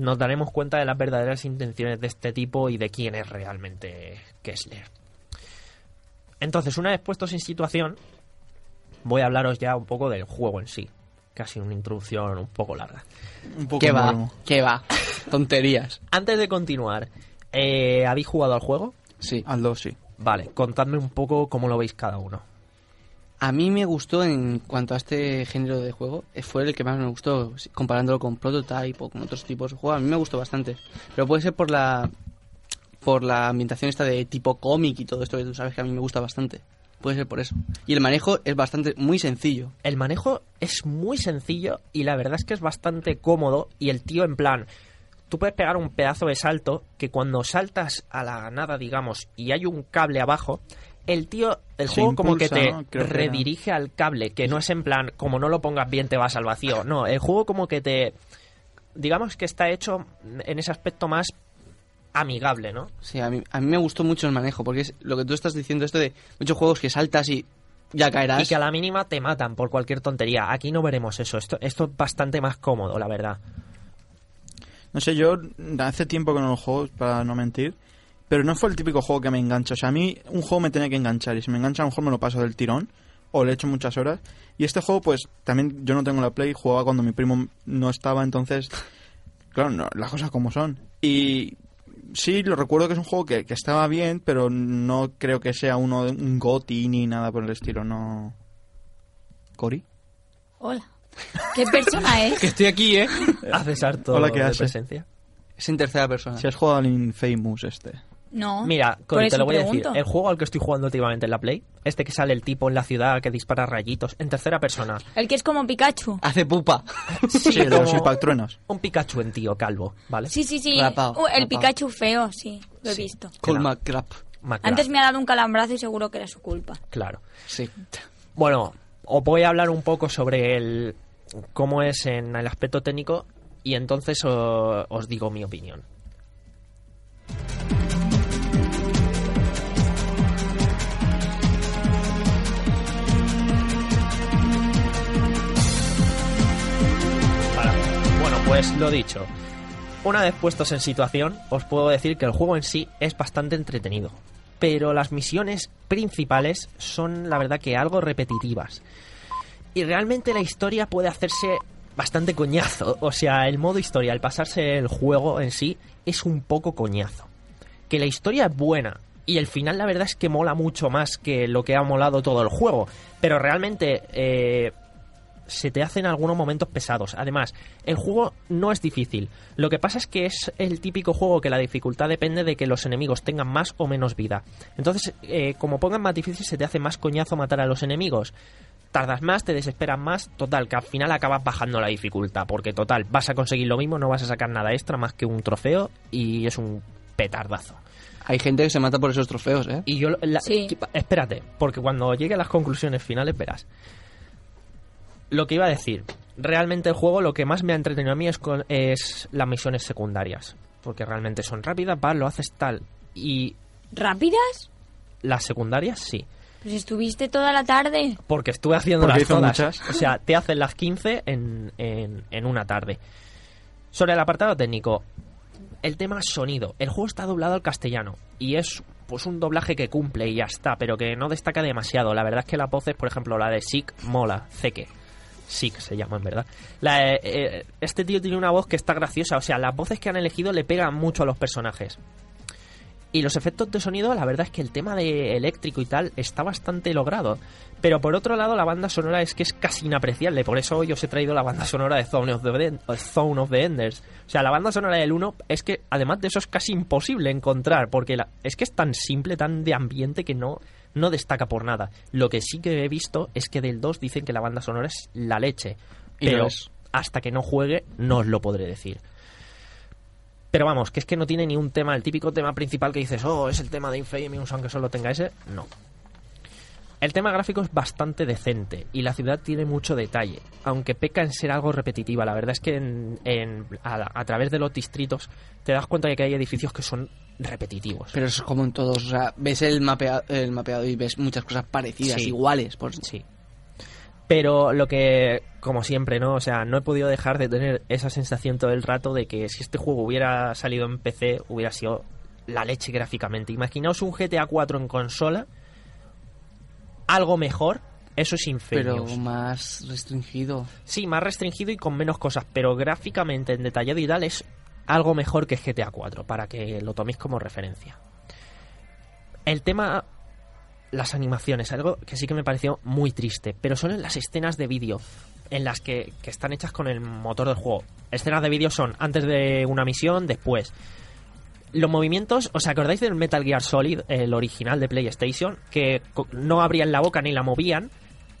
nos daremos cuenta de las verdaderas intenciones de este tipo y de quién es realmente Kessler. Entonces, una vez puestos en situación, voy a hablaros ya un poco del juego en sí. Casi una introducción un poco larga. Un poco ¿Qué va? ¿Qué va? Tonterías. Antes de continuar, eh, ¿habéis jugado al juego? Sí. Al 2, sí. Vale, contadme un poco cómo lo veis cada uno. A mí me gustó en cuanto a este género de juego, eh, fue el que más me gustó, comparándolo con Prototype o con otros tipos de juegos, a mí me gustó bastante. Pero puede ser por la por la ambientación esta de tipo cómic y todo esto que tú sabes que a mí me gusta bastante. Puede ser por eso. Y el manejo es bastante muy sencillo. El manejo es muy sencillo y la verdad es que es bastante cómodo y el tío en plan, tú puedes pegar un pedazo de salto que cuando saltas a la nada, digamos, y hay un cable abajo, el tío, el Se juego como que te redirige al cable, que no es en plan, como no lo pongas bien te vas al vacío, no, el juego como que te, digamos que está hecho en ese aspecto más amigable, ¿no? Sí, a mí, a mí me gustó mucho el manejo, porque es lo que tú estás diciendo, esto de muchos juegos que saltas y ya caerás. Y que a la mínima te matan por cualquier tontería. Aquí no veremos eso. Esto, esto es bastante más cómodo, la verdad. No sé, yo hace tiempo que no lo juego, para no mentir. Pero no fue el típico juego que me engancha. O sea, a mí un juego me tenía que enganchar. Y si me engancha, a lo mejor me lo paso del tirón. O le echo muchas horas. Y este juego, pues, también yo no tengo la Play. Jugaba cuando mi primo no estaba. Entonces, claro, no, las cosas como son. Y sí, lo recuerdo que es un juego que, que estaba bien. Pero no creo que sea uno de un GOTY ni nada por el estilo. No. ¿Cori? Hola. ¿Qué persona es? Que estoy aquí, ¿eh? Haces harto Hola, ¿qué de hace? presencia. Es en tercera persona. Si has jugado al Infamous este. No. Mira, Cori, te lo voy a decir. El juego al que estoy jugando últimamente en la Play, este que sale el tipo en la ciudad que dispara rayitos, en tercera persona. El que es como Pikachu. Hace pupa. Sí, de los como impactruenos. Un Pikachu en tío, calvo, ¿vale? Sí, sí, sí. Rapao, Uh, el rapao. Pikachu feo, sí. Lo he visto. Cool Claro. McCrap. Macra, Antes me ha dado un calambrazo y seguro que era su culpa. Claro. Sí. Bueno, os voy a hablar un poco sobre el cómo es en el aspecto técnico y entonces o- os digo mi opinión. Pues lo dicho. Una vez puestos en situación, os puedo decir que el juego en sí es bastante entretenido. Pero las misiones principales son, la verdad, que algo repetitivas. Y realmente la historia puede hacerse bastante coñazo. O sea, el modo historia, el pasarse el juego en sí, es un poco coñazo. Que la historia es buena. Y el final, la verdad, es que mola mucho más que lo que ha molado todo el juego. Pero realmente. eh, se te hacen algunos momentos pesados. Además, el juego no es difícil. Lo que pasa es que es el típico juego que la dificultad depende de que los enemigos tengan más o menos vida. Entonces, eh, como pongan más difícil, se te hace más coñazo matar a los enemigos. Tardas más, te desesperas más, total, que al final acabas bajando la dificultad, porque total, vas a conseguir lo mismo, no vas a sacar nada extra más que un trofeo y es un petardazo. Hay gente que se mata por esos trofeos, ¿eh? Y yo... la- Sí. Espérate, porque cuando llegue a las conclusiones finales verás. Lo que iba a decir, realmente el juego lo que más me ha entretenido a mí es, con- es las misiones secundarias. Porque realmente son rápidas, vas, lo haces tal. Y ¿Rápidas? las secundarias sí. Pues estuviste toda la tarde. Porque estuve haciéndolas Porque hizo todas. muchas. O sea, te hacen las 15 en, en, en una tarde. Sobre el apartado técnico, el tema sonido. El juego está doblado al castellano y es pues un doblaje que cumple y ya está, pero que no destaca demasiado. La verdad es que las voces, por ejemplo, la de Sick mola, Zeke. Sick se llama en verdad. La, eh, eh, este tío tiene una voz que está graciosa, o sea, las voces que han elegido le pegan mucho a los personajes. Y los efectos de sonido, la verdad es que el tema de eléctrico y tal está bastante logrado. Pero por otro lado, la banda sonora es que es casi inapreciable. Por eso hoy os he traído la banda sonora de Zone of the, Den- eh, Zone of the Enders. O sea, la banda sonora del 1 es que, además de eso, es casi imposible encontrar. Porque la- es que es tan simple, tan de ambiente que no, no destaca por nada. Lo que sí que he visto es que del 2 dicen que la banda sonora es la leche. Pero hasta que no juegue, no os lo podré decir. Pero vamos, que es que no tiene ni un tema, el típico tema principal que dices, oh, es el tema de Infamous, aunque solo tenga ese. No. El tema gráfico es bastante decente y la ciudad tiene mucho detalle, aunque peca en ser algo repetitiva. La verdad es que en- en- a, a través de los distritos te das cuenta de que hay edificios que son repetitivos. Pero eso es como en todos, o sea, ves el, mapea- el mapeado y ves muchas cosas parecidas, Sí. iguales. Por... Sí. Pero lo que, como siempre, ¿no? O sea, no he podido dejar de tener esa sensación todo el rato de que si este juego hubiera salido en PC, hubiera sido la leche gráficamente. Imaginaos un GTA 4 en consola, algo mejor, eso es Pero Infamous. más restringido. Sí, más restringido y con menos cosas, pero gráficamente en detallado y tal es algo mejor que GTA 4, para que lo toméis como referencia. El tema, las animaciones, algo que sí que me pareció muy triste, pero solo en las escenas de vídeo, en las que, que están hechas con el motor del juego. Escenas de vídeo son antes de una misión, después. Los movimientos, ¿os acordáis del Metal Gear Solid, el original de PlayStation? Que no abrían la boca ni la movían,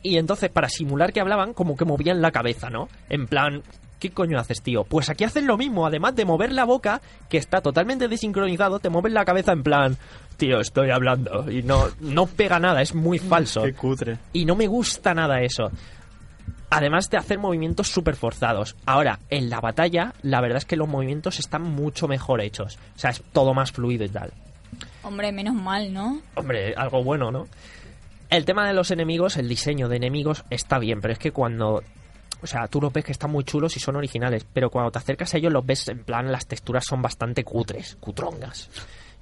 y entonces, para simular que hablaban, como que movían la cabeza, ¿no? En plan, ¿qué coño haces, tío? Pues aquí hacen lo mismo, además de mover la boca, que está totalmente desincronizado, te mueven la cabeza en plan, tío, estoy hablando. Y no, no pega nada, es muy falso. Qué cutre. Y no me gusta nada eso. Además de hacer movimientos súper forzados. Ahora, en la batalla, la verdad es que los movimientos están mucho mejor hechos. O sea, es todo más fluido y tal. Hombre, menos mal, ¿no? Hombre, algo bueno, ¿no? El tema de los enemigos, el diseño de enemigos está bien, pero es que cuando... O sea, tú los ves que están muy chulos y son originales, pero cuando te acercas a ellos los ves en plan, las texturas son bastante cutres, cutrongas.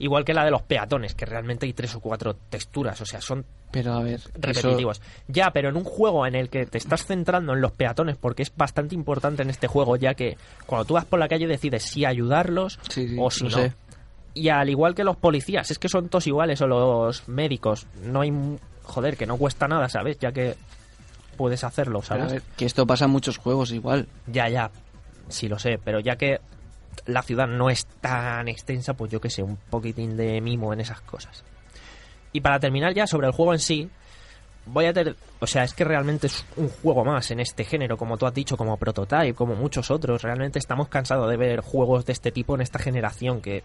Igual que la de los peatones, que realmente hay tres o cuatro texturas, o sea, son Pero a ver, eso- repetitivos. Ya, pero en un juego en el que te estás centrando en los peatones, porque es bastante importante en este juego, ya que cuando tú vas por la calle decides si ayudarlos Sí, sí, o si no. sé. Y al igual que los policías, es que son todos iguales, o los médicos, no hay... Joder, que no cuesta nada, ¿sabes? Ya que puedes hacerlo, Pero a ¿sabes? ver, que esto pasa en muchos juegos igual. Ya, ya, sí lo sé, pero ya que la ciudad no es tan extensa, pues yo que sé, un poquitín de mimo en esas cosas. Y para terminar ya sobre el juego en sí, voy a tener, o sea, es que realmente es un juego más en este género, como tú has dicho, como Prototype, como muchos otros. Realmente estamos cansados de ver juegos de este tipo en esta generación que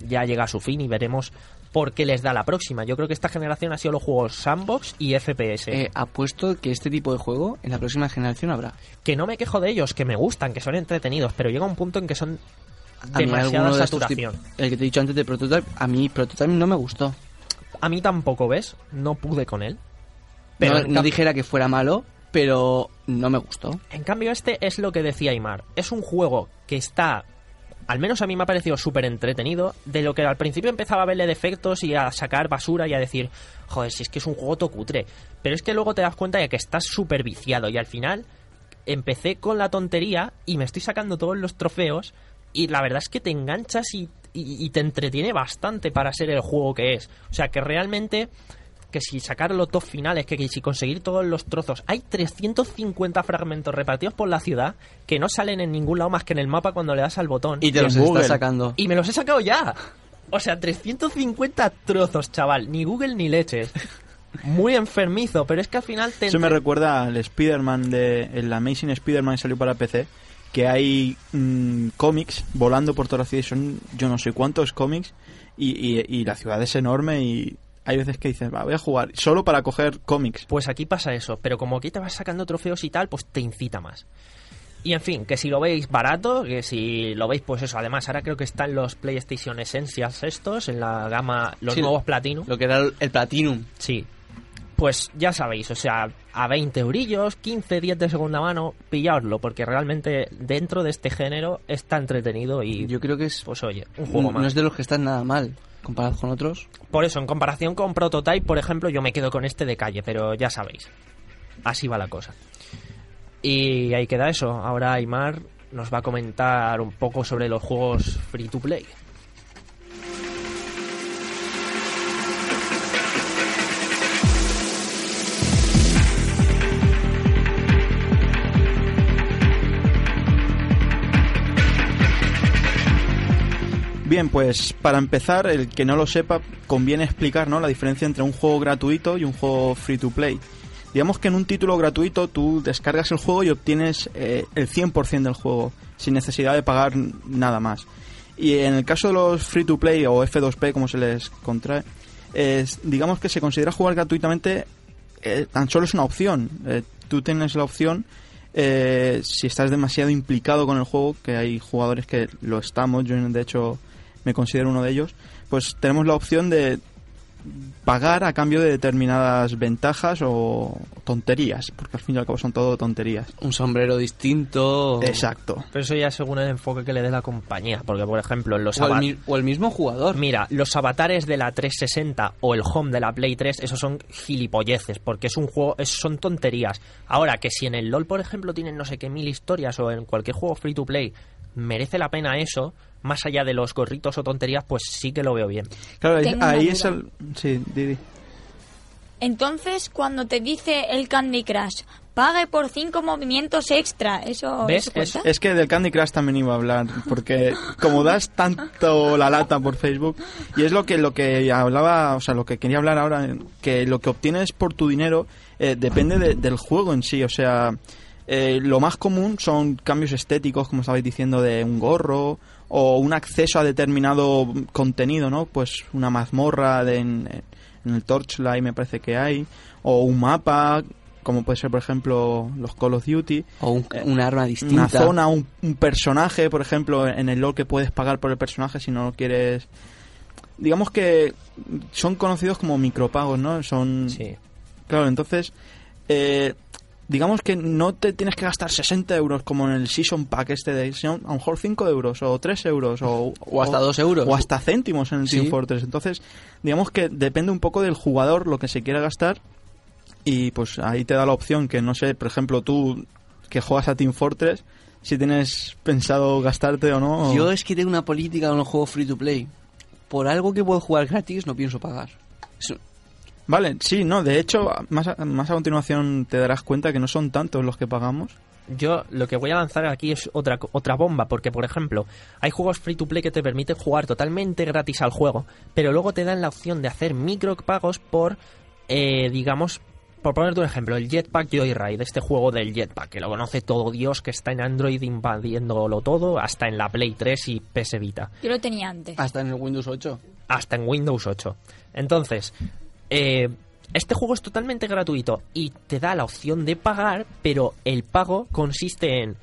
ya llega a su fin y veremos por qué les da la próxima. Yo creo que esta generación ha sido los juegos sandbox y FPS. Eh, apuesto que este tipo de juego en la próxima generación habrá. que no me quejo de ellos, que me gustan, que son entretenidos, pero llega un punto en que son A mí demasiada de saturación. el que te he dicho antes de Prototype, a mí Prototype no me gustó. A mí tampoco, ¿ves? No pude con él. Pero no, no dijera que fuera malo, pero no me gustó. En cambio, este es lo que decía Aymar. Es un juego que está, al menos a mí me ha parecido súper entretenido, de lo que al principio empezaba a verle defectos y a sacar basura y a decir, joder, si es que es un juego tocutre. Pero es que luego te das cuenta de que estás súper viciado y al final empecé con la tontería y me estoy sacando todos los trofeos y la verdad es que te enganchas y, y- y te entretiene bastante para ser el juego que es. O sea, que realmente que si sacar los dos finales, que, que si conseguir todos los trozos. Hay 350 fragmentos repartidos por la ciudad que no salen en ningún lado más que en el mapa cuando le das al botón. Y te los Google. está sacando. Y me los he sacado ya. O sea, 350 trozos, chaval. Ni Google ni leches. Muy enfermizo, pero es que al final te... Eso me recuerda al Spider-Man de el Amazing Spider-Man que salió para PC, que hay mm, cómics volando por toda la ciudad y son yo no sé cuántos cómics y, y- y la ciudad es enorme y hay veces que dices, va, voy a jugar solo para coger cómics. Pues aquí pasa eso, pero como aquí te vas sacando trofeos y tal, pues te incita más. Y en fin, que si lo veis barato, que si lo veis, pues eso. Además, ahora creo que están los PlayStation Essentials estos, en la gama, los Sí, nuevos Platinum. Lo que era el Platinum. Sí. Pues ya sabéis, o sea, a 20 eurillos, 15, 10 de segunda mano, pillaoslo, porque realmente dentro de este género está entretenido y, Yo creo que es. pues oye, un juego no más. es de los que están nada mal comparado con otros. Por eso, en comparación con Prototype, por ejemplo, yo me quedo con este de calle, pero ya sabéis. Así va la cosa. Y ahí queda eso. Ahora Aymar nos va a comentar un poco sobre los juegos free to play. Bien, pues para empezar, el que no lo sepa, conviene explicar ¿no? la diferencia entre un juego gratuito y un juego free to play. Digamos que en un título gratuito tú descargas el juego y obtienes eh, el 100% del juego, sin necesidad de pagar nada más. Y en el caso de los free to play o F2P, como se les contrae, es, digamos que se considera jugar gratuitamente, eh, tan solo es una opción. Eh, tú tienes la opción, eh, si estás demasiado implicado con el juego, que hay jugadores que lo estamos, yo de hecho me considero uno de ellos, pues tenemos la opción de pagar a cambio de determinadas ventajas o tonterías, porque al fin y al cabo son todo tonterías. Un sombrero distinto. Exacto. Pero eso ya según el enfoque que le dé la compañía. Porque, por ejemplo, los O el, o el mismo jugador. Mira, los avatares de la 360 o el home de la Play 3, esos son gilipolleces, porque es un juego, es- son tonterías. Ahora, que si en el LOL, por ejemplo, tienen no sé qué mil historias o en cualquier juego free to play, merece la pena eso, más allá de los gorritos o tonterías, pues sí que lo veo bien. Claro, ahí, Tengo es el... Sí, Didi. Entonces, cuando te dice el Candy Crush, pague por cinco movimientos extra, ¿eso, ¿Ves? eso? Es que del Candy Crush también iba a hablar, porque como das tanto la lata por Facebook, y es lo que lo que hablaba, o sea, lo que quería hablar ahora, que lo que obtienes por tu dinero eh, depende de- del juego en sí, o sea, eh, lo más común son cambios estéticos, como estabais diciendo, de un gorro o un acceso a determinado contenido, ¿no? Pues una mazmorra de, en, en el Torchlight me parece que hay, o un mapa, como puede ser, por ejemplo, los Call of Duty O un, un arma distinta. una zona, un, un personaje, por ejemplo, en el LoL que puedes pagar por el personaje si no lo quieres. Digamos que son conocidos como micropagos, ¿no? Son. Sí. Claro, entonces. eh, digamos que no te tienes que gastar 60 euros como en el Season Pack este de. sino A lo mejor 5 euros o 3 euros o. O hasta 2 euros. O hasta céntimos en el Sí. Team Fortress. Entonces, digamos que depende un poco del jugador lo que se quiera gastar. Y pues ahí te da la opción que, no sé, por ejemplo, tú que juegas a Team Fortress, si tienes pensado gastarte o no. o- Yo es que tengo una política con los juegos free to play. Por algo que puedo jugar gratis no pienso pagar. Vale, sí, no, de hecho, más a, más a continuación te darás cuenta que no son tantos los que pagamos. Yo lo que voy a lanzar aquí es otra, co- otra bomba, porque por ejemplo, hay juegos free to play que te permiten jugar totalmente gratis al juego, pero luego te dan la opción de hacer micropagos por, eh, digamos, por ponerte un ejemplo, el Jetpack Joyride, este juego del Jetpack, que lo conoce todo Dios, que está en Android invadiéndolo todo, hasta en la Play 3 y PS Vita Yo lo tenía antes. Hasta en el Windows 8. hasta en Windows 8. Entonces, eh, este juego es totalmente gratuito y te da la opción de pagar, pero el pago consiste en...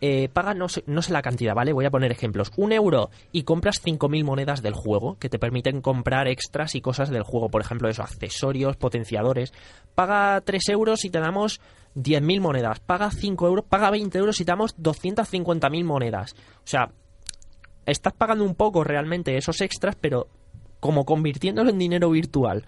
eh, paga no sé, no sé la cantidad, ¿vale? Voy a poner ejemplos. Un euro y compras 5.000 monedas del juego que te permiten comprar extras y cosas del juego. Por ejemplo, eso, accesorios, potenciadores. Paga 3 euros y te damos 10.000 monedas. Paga 5 euros, paga 20 euros y te damos 250.000 monedas. O sea, estás pagando un poco realmente esos extras, pero como convirtiéndolo en dinero virtual.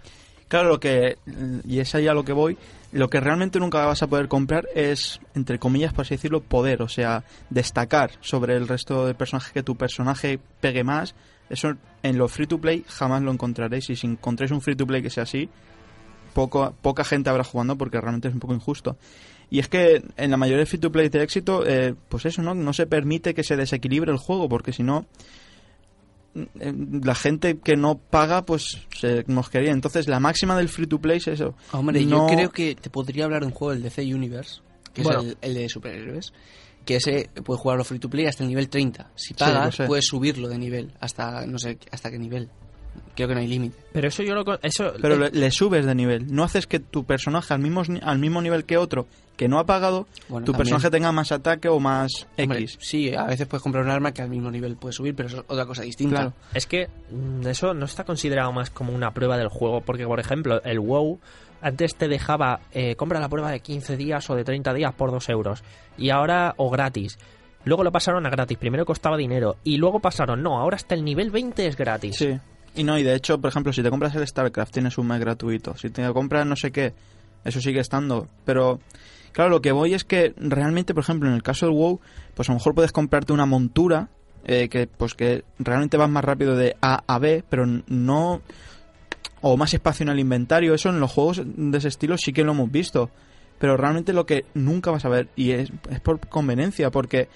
Claro, lo que, y es ahí a lo que voy, lo que realmente nunca vas a poder comprar es, entre comillas, por así decirlo, poder, o sea, destacar sobre el resto de personajes que tu personaje pegue más. Eso en los free to play jamás lo encontraréis y si encontráis un free to play que sea así, poco, poca gente habrá jugando porque realmente es un poco injusto. Y es que en la mayoría de free to play de éxito, eh, pues eso, ¿no? No se permite que se desequilibre el juego porque si no, la gente que no paga pues se mosquearía. Entonces la máxima del free to play es eso. Hombre, No- yo creo que te podría hablar de un juego, el DC Universe, que Bueno. es el, el de superhéroes, que ese puedes jugarlo free to play hasta el nivel 30. Si pagas, puedes subirlo de nivel hasta no sé hasta qué nivel. Creo que no hay límite. Pero eso yo lo... con- Eso, Pero eh, le, le subes de nivel. No haces que tu personaje al mismo, al mismo nivel que otro que no ha pagado, Bueno, tu también. personaje tenga más ataque o más Hombre, X. sí, a veces puedes comprar un arma que al mismo nivel puedes subir, pero eso es otra cosa distinta. Claro. es que mm, eso no está considerado más como una prueba del juego, porque por ejemplo, el WoW antes te dejaba, eh, compra la prueba de 15 días o de 30 días por 2 euros, y ahora, o gratis. Luego lo pasaron a gratis, primero costaba dinero, y luego pasaron, no, ahora hasta el nivel 20 es gratis. Sí. Y no, y de hecho, por ejemplo, si te compras el StarCraft tienes un mes gratuito. Si te compras no sé qué, eso sigue estando. Pero, claro, lo que voy es que realmente, por ejemplo, en el caso del WoW, pues a lo mejor puedes comprarte una montura eh, que pues que realmente vas más rápido de A a B, pero no... O más espacio en el inventario. Eso en los juegos de ese estilo sí que lo hemos visto. Pero realmente lo que nunca vas a ver, y es, es por conveniencia, porque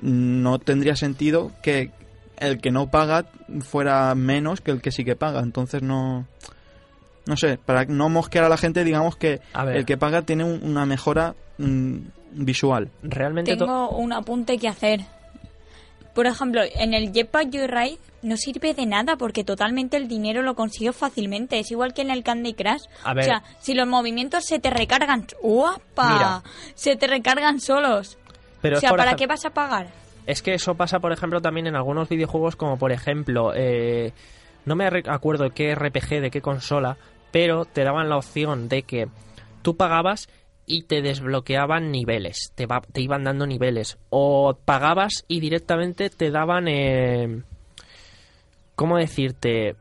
no tendría sentido que el que no paga fuera menos que el que sí que paga. Entonces no... No sé, para no mosquear a la gente, digamos que A ver. el que paga tiene un- una mejora mm, visual. Realmente Tengo un apunte que hacer. Por ejemplo, en el Jetpack Joyride no sirve de nada porque totalmente el dinero lo consigo fácilmente. Es igual que en el Candy Crush. A ver. O sea, si los movimientos se te recargan... ¡Guapa! Mira. Se te recargan solos. pero o sea, ¿para qué vas a pagar? Es que eso pasa, por ejemplo, también en algunos videojuegos, como por ejemplo, eh, no me acuerdo qué RPG, de qué consola, pero te daban la opción de que tú pagabas y te desbloqueaban niveles, te iban dando niveles, o pagabas y directamente te daban, eh, ¿cómo decirte?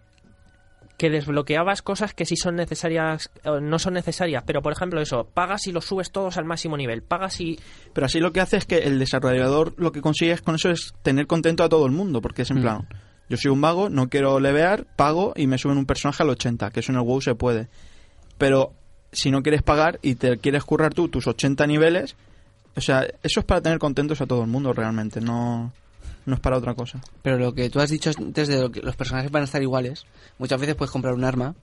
Que desbloqueabas cosas que sí son necesarias, eh, no son necesarias, pero por ejemplo eso, pagas y los subes todos al máximo nivel, pagas y Pero así lo que hace es que el desarrollador lo que consigue con eso es tener contento a todo el mundo, porque es en Mm. plan, yo soy un vago, no quiero levear, pago y me suben un personaje al 80, que eso en el WoW se puede. Pero si no quieres pagar y te quieres currar tú tus 80 niveles, o sea, eso es para tener contentos a todo el mundo realmente, no, no es para otra cosa. Pero lo que tú has dicho antes de lo que los personajes van a estar iguales, muchas veces puedes comprar un arma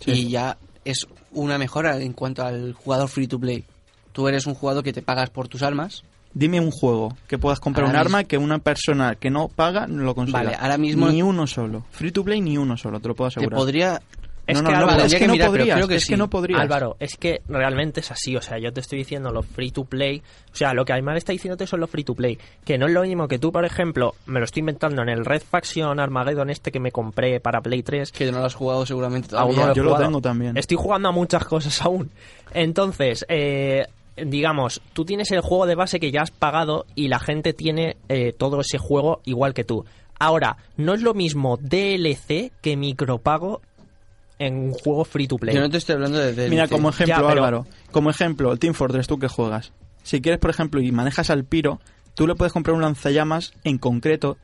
Sí. y ya es una mejora en cuanto al jugador free to play. Tú eres un jugador que te pagas por tus armas. Dime un juego que puedas comprar Ahora un arma que una persona que no paga no lo consiga. Vale, ahora mismo- Ni uno solo. Free to play ni uno solo, te lo puedo Te asegurar. podría... Es no, que no, no, Álvaro, es que, que no mirar, pero podrías, creo que es que no podrías. Álvaro, es que realmente es así, o sea, yo te estoy diciendo los free to play, o sea, lo que Aymar está diciéndote son los free to play, que no es lo mismo que tú, por ejemplo, me lo estoy inventando en el Red Faction Armageddon este que me compré para Play 3, Que no lo has jugado seguramente Aún no todavía. lo he Yo lo jugado. tengo también. Estoy jugando a muchas cosas aún. Entonces, eh, digamos, tú tienes el juego de base que ya has pagado y la gente tiene eh, todo ese juego igual que tú. Ahora, no es lo mismo DLC que micropago en un juego free to play. Yo no te estoy hablando de... DLC. Mira, como ejemplo, Ya, pero- Álvaro, como ejemplo, el Team Fortress, tú que juegas. Si quieres, por ejemplo, y manejas al Piro, tú le puedes comprar un lanzallamas en concreto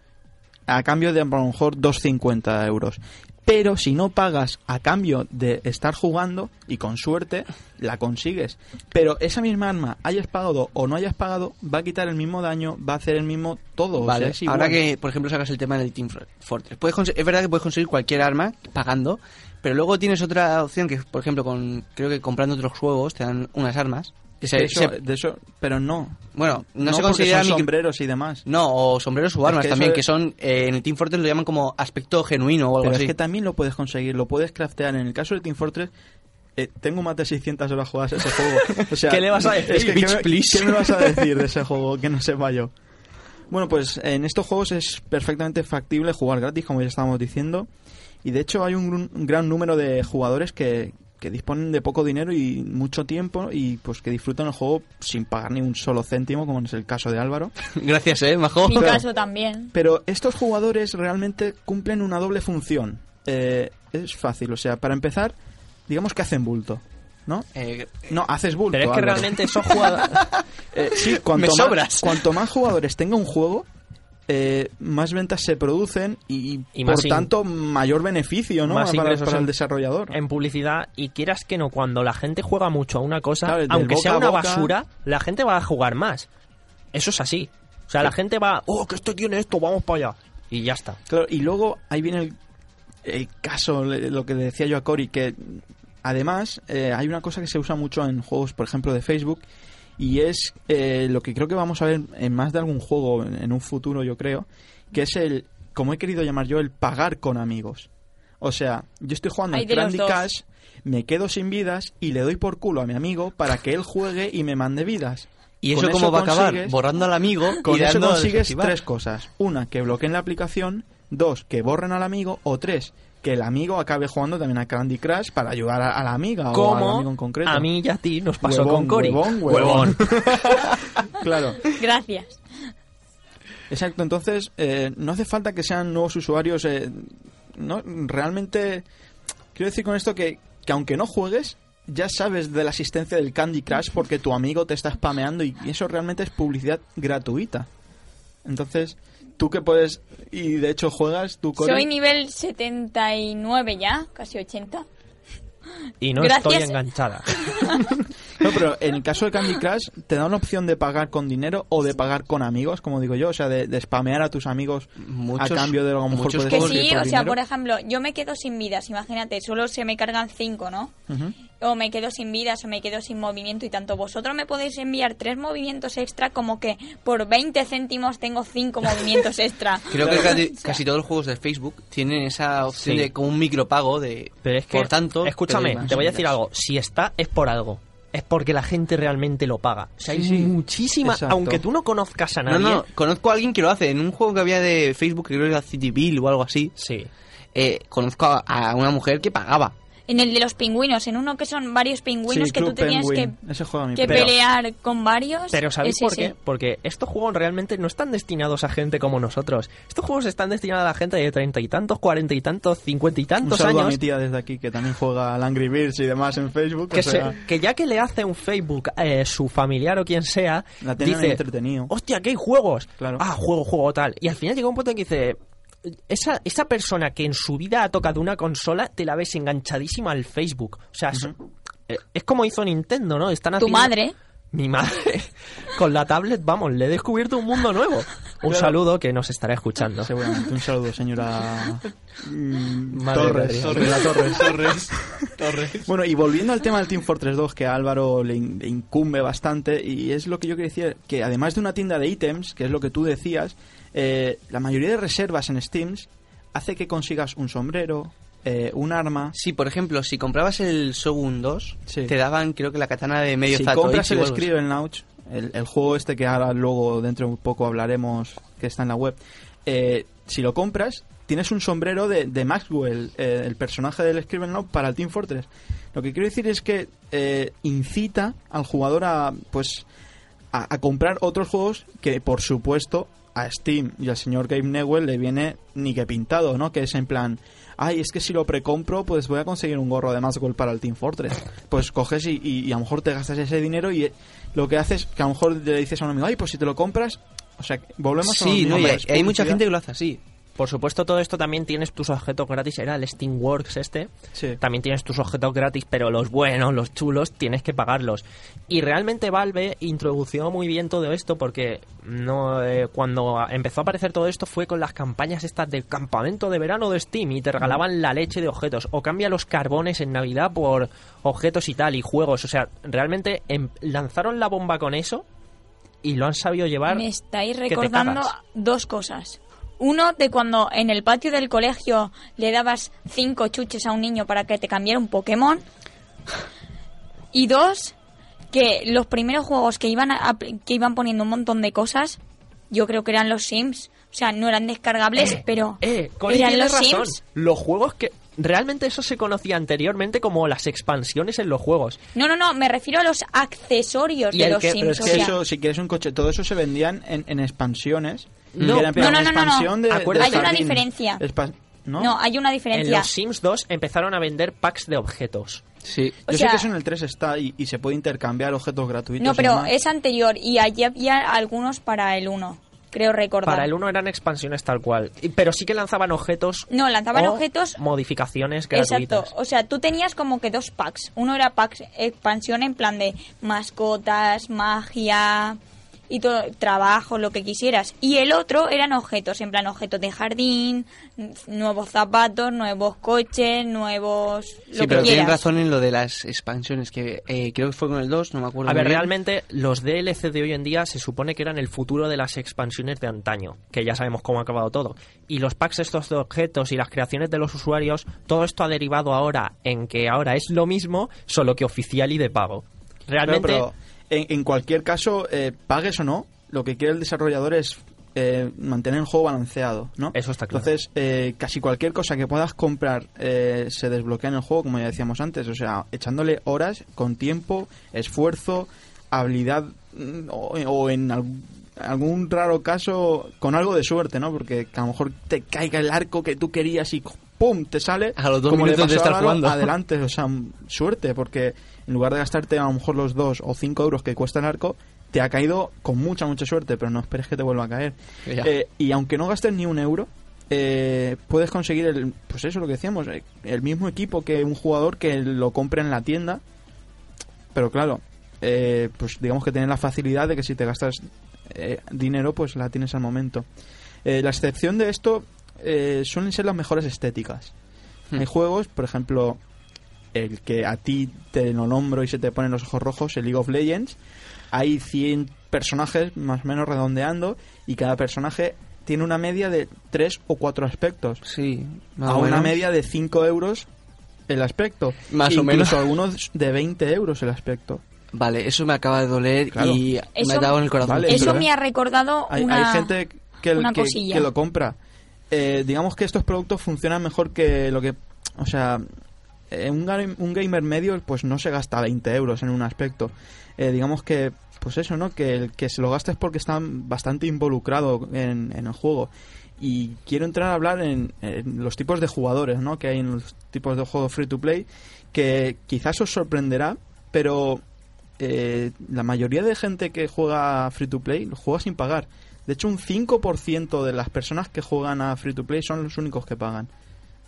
a cambio de a lo mejor 2,50 euros. Pero si no pagas a cambio de estar jugando, y con suerte, la consigues. Pero esa misma arma, hayas pagado o no hayas pagado, va a quitar el mismo daño, va a hacer el mismo todo. o sea, Vale, es igual. ahora que, por ejemplo, sacas el tema del Team For- Fortress. Puedes es verdad que puedes conseguir cualquier arma pagando, pero luego tienes otra opción que, por ejemplo, con creo que comprando otros juegos te dan unas armas. Que se- eso- se- de eso, pero no. bueno, no, se porque considera son sombreros y demás. No, o sombreros o Es armas que también, que son, eh, en el Team Fortress lo llaman como aspecto genuino o algo Pero así. es que también lo puedes conseguir, lo puedes craftear. En el caso de Team Fortress, eh, tengo más de 600 horas jugadas a ese juego. O sea, ¿Qué le vas a decir, es que, bitch, ¿qué, me, qué me vas a decir de ese juego que no sepa yo? Bueno, pues en estos juegos es perfectamente factible jugar gratis, como ya estábamos diciendo. Y de hecho hay un, gr- un gran número de jugadores que, que disponen de poco dinero y mucho tiempo y pues que disfrutan el juego sin pagar ni un solo céntimo, como es el caso de Álvaro. Gracias, eh, majo. Mi Claro. caso también. Pero estos jugadores realmente cumplen una doble función. Eh, es fácil, o sea, para empezar, digamos que hacen bulto, ¿no? Eh, No, haces bulto. Pero es que Álvaro. realmente esos jugadores... Eh, sí, cuanto Me más, sobras. cuanto más jugadores tenga un juego, eh, más ventas se producen y, Y por tanto mayor beneficio, ¿no? más para, el desarrollador. en publicidad y quieras que no, cuando la gente juega mucho a una cosa, Claro, aunque sea una boca- basura, la gente va a jugar más. Eso es así. O sea, la gente va, oh, que esto tiene esto, vamos para allá. Y ya está. Claro, y luego ahí viene el, el caso, lo que le decía yo a Cory, que además eh, hay una cosa que se usa mucho en juegos, por ejemplo, de Facebook, y es eh, lo que creo que vamos a ver en más de algún juego en, en un futuro, yo creo, que es el, como he querido llamar yo, el pagar con amigos. O sea, yo estoy jugando Candy dos. Crush, me quedo sin vidas y le doy por culo a mi amigo para que él juegue y me mande vidas. ¿Y Con eso cómo va a acabar? Borrando al amigo con y eso consigues tres cosas. Una, que bloqueen la aplicación. Dos, que borren al amigo. O tres, que el amigo acabe jugando también a Candy Crush para ayudar a, a la amiga o al amigo en concreto. a mí y a ti nos pasó Huevón, con Cory. huevón, huevón. claro. Gracias. Exacto, entonces eh, no hace falta que sean nuevos usuarios. eh, no Realmente, quiero decir con esto que, que aunque no juegues, ya sabes de la existencia del Candy Crush porque tu amigo te está spameando y, y eso realmente es publicidad gratuita. Entonces, tú que puedes, y de hecho juegas, tú Cory, Soy nivel 79 ya, casi 80. Y no Gracias. estoy enganchada. No, pero en el caso de Candy Crush, ¿te da una opción de pagar con dinero o de pagar con amigos, como digo yo? O sea, de, de spamear a tus amigos Muchos- a cambio de lo que a lo mejor muchos puedes Que sí, por o sea, dinero. por ejemplo, yo me quedo sin vidas, imagínate, solo se me cargan cinco, ¿no? O me quedo sin vidas o me quedo sin movimiento y tanto vosotros me podéis enviar tres movimientos extra como que por 20 céntimos tengo cinco movimientos extra. Creo que casi, todos los juegos de Facebook tienen esa opción Sí. de como un micropago de Pero es que, por tanto escúchame, te voy a decir algo. Si está, es por algo. Es porque la gente realmente lo paga. O sea, hay sí. muchísima... Exacto. Aunque tú no conozcas a No, nadie... no, conozco a alguien que lo hace. En un juego que había de Facebook, que creo que era City Bill o algo así, Sí. eh, conozco a, a una mujer que pagaba. En el de los pingüinos, en uno que son varios pingüinos Sí, que tú tenías que, Penguin. Ese juego a mí que pero- pelear con varios. Pero ¿sabéis por qué? Porque estos juegos realmente no están destinados a gente como nosotros. Estos juegos están destinados a la gente de treinta y tantos, cuarenta y tantos, cincuenta y Un tantos saludo a años mi tía desde aquí, que también juega al Angry Birds y demás en Facebook. que, o sea, se- que ya que le hace un Facebook eh, su familiar o quien sea, La dice, entretenido. hostia, que hay juegos. Claro. Ah, juego, juego, tal. Y al final llega un punto en que dice, esa, esa persona que en su vida ha tocado una consola, te la ves enganchadísima al Facebook. O sea, es, eh, es como hizo Nintendo, ¿no? Están Tu madre. Mi madre. Con la tablet, vamos, le he descubierto un mundo nuevo. Un Claro. saludo que nos estará escuchando. Seguramente. Un saludo, señora mm, Madre Torres. Señora Torres. Bueno, y volviendo al tema del Team Fortress 2, que a Álvaro le, in- le incumbe bastante, y es lo que yo quería decir, que además de una tienda de ítems, que es lo que tú decías, eh, la mayoría de reservas en Steam hace que consigas un sombrero, eh, un arma... Sí, por ejemplo, si comprabas el Shogun 2, Sí. te daban creo que la katana de medio si Zatoichi compras el. Scribble Launch, el, el juego este que ahora luego dentro de un poco hablaremos, que está en la web, eh, si lo compras, tienes un sombrero de, de Maxwell, eh, el personaje del Scribble Launch, para el Team Fortress. Lo que quiero decir es que eh, incita al jugador a, pues, a, a comprar otros juegos que, por supuesto, a Steam y al señor Gabe Newell le viene ni que pintado, ¿no? Que es en plan, ay, es que si lo precompro, pues voy a conseguir un gorro de Maxwell para el Team Fortress. Pues coges y, y- y a lo mejor te gastas ese dinero y eh, lo que haces que a lo mejor le dices a un amigo, ay, pues si te lo compras, o sea, volvemos a lo Sí, no, hay, hay mucha gente que lo hace así. Por supuesto, todo esto también tienes tus objetos gratis. Era el Steamworks este. Sí. También tienes tus objetos gratis, pero los buenos, los chulos, tienes que pagarlos. Y realmente Valve introdució muy bien todo esto porque no eh, cuando empezó a aparecer todo esto fue con las campañas estas del campamento de verano de Steam y te regalaban la leche de objetos. O cambia los carbones en Navidad por objetos y tal, y juegos. O sea, realmente em- lanzaron la bomba con eso y lo han sabido llevar. Me estáis recordando dos cosas. Uno, de cuando en el patio del colegio le dabas cinco chuches a un niño para que te cambiara un Pokémon. Y dos, que los primeros juegos que iban, a- que iban poniendo un montón de cosas, yo creo que eran los Sims. O sea, no eran descargables, pero Eh, eran los razón. Sims. Los juegos que. Realmente eso se conocía anteriormente como las expansiones en los juegos. No, no, no, me refiero a los accesorios Y de los que- Sims. Pero es o que sea, eso, si quieres un coche, todo eso se vendían en, en expansiones. No, en plan, no, no, no, no. expansión de- Hay una diferencia. ¿No? ¿no? hay una En diferencia. los Sims 2 empezaron a vender packs de objetos. Sí. O Yo sea- sé que eso en el 3 está y, y se puede intercambiar objetos gratuitos. No, pero es anterior y allí había algunos para el 1, creo recordar. Para el 1 eran expansiones tal cual. Pero sí que lanzaban objetos. No, lanzaban o objetos. Modificaciones gratuitas. Exacto, o sea, tú tenías como que dos packs. Uno era packs expansión en plan de mascotas, magia y todo, trabajo, lo que quisieras. Y el otro eran objetos, en plan objetos de jardín, nuevos zapatos, nuevos coches, nuevos... Lo Sí, que pero tienen quieras. razón en lo de las expansiones, que eh, creo que fue con el 2, no me acuerdo. A ver, bien. realmente los DLC de hoy en día se supone que eran el futuro de las expansiones de antaño, que ya sabemos cómo ha acabado todo. Y los packs estos de objetos y las creaciones de los usuarios, todo esto ha derivado ahora en que ahora es lo mismo, solo que oficial y de pago. Realmente, pero en, en cualquier caso, eh, pagues o no, lo que quiere el desarrollador es eh, mantener el juego balanceado, ¿no? Eso está claro. Entonces, eh, casi cualquier cosa que puedas comprar eh, se desbloquea en el juego, como ya decíamos antes, o sea, echándole horas, con tiempo, esfuerzo, habilidad mm, o, o en al- algún raro caso con algo de suerte, ¿no? Porque que a lo mejor te caiga el arco que tú querías y ¡pum! te sale. A los dos como minutos de estar Álvaro, jugando. Adelante, o sea, suerte, porque en lugar de gastarte a lo mejor los 2 o 5 euros que cuesta el arco, te ha caído con mucha, mucha suerte, pero no esperes que te vuelva a caer. Eh, y aunque no gastes ni un euro, eh, puedes conseguir el, pues eso lo que decíamos, eh, el mismo equipo que un jugador que lo compre en la tienda. Pero claro, eh, pues digamos que tiene la facilidad de que si te gastas dinero, pues la tienes al momento. La excepción de esto eh, suelen ser las mejores estéticas. Hmm. Hay juegos, por ejemplo, el que a ti te lo nombro y se te ponen los ojos rojos, el League of Legends. Hay 100 personajes, más o menos redondeando, y cada personaje tiene una media de 3 o 4 aspectos. Sí, más a o una menos. media de 5 euros el aspecto. Más o Incluso menos. algunos de 20 euros el aspecto. Vale, eso me acaba de doler Claro. y me Eso- ha dado en el corazón. Vale, Eso pero- me ha recordado Hay, una... hay gente que, una que, cosilla. que lo compra. Eh, digamos que estos productos funcionan mejor que lo que... O sea, eh, un, ga- un gamer medio pues no se gasta 20 euros en un aspecto. Eh, digamos que, pues eso, ¿no? Que el que se lo gasta es porque está bastante involucrado en, en el juego. Y quiero entrar a hablar en, en los tipos de jugadores, ¿no? Que hay en los tipos de juegos free to play, que quizás os sorprenderá, pero eh, la mayoría de gente que juega free to play lo juega sin pagar. De hecho, un 5% de las personas que juegan a free to play son los únicos que pagan.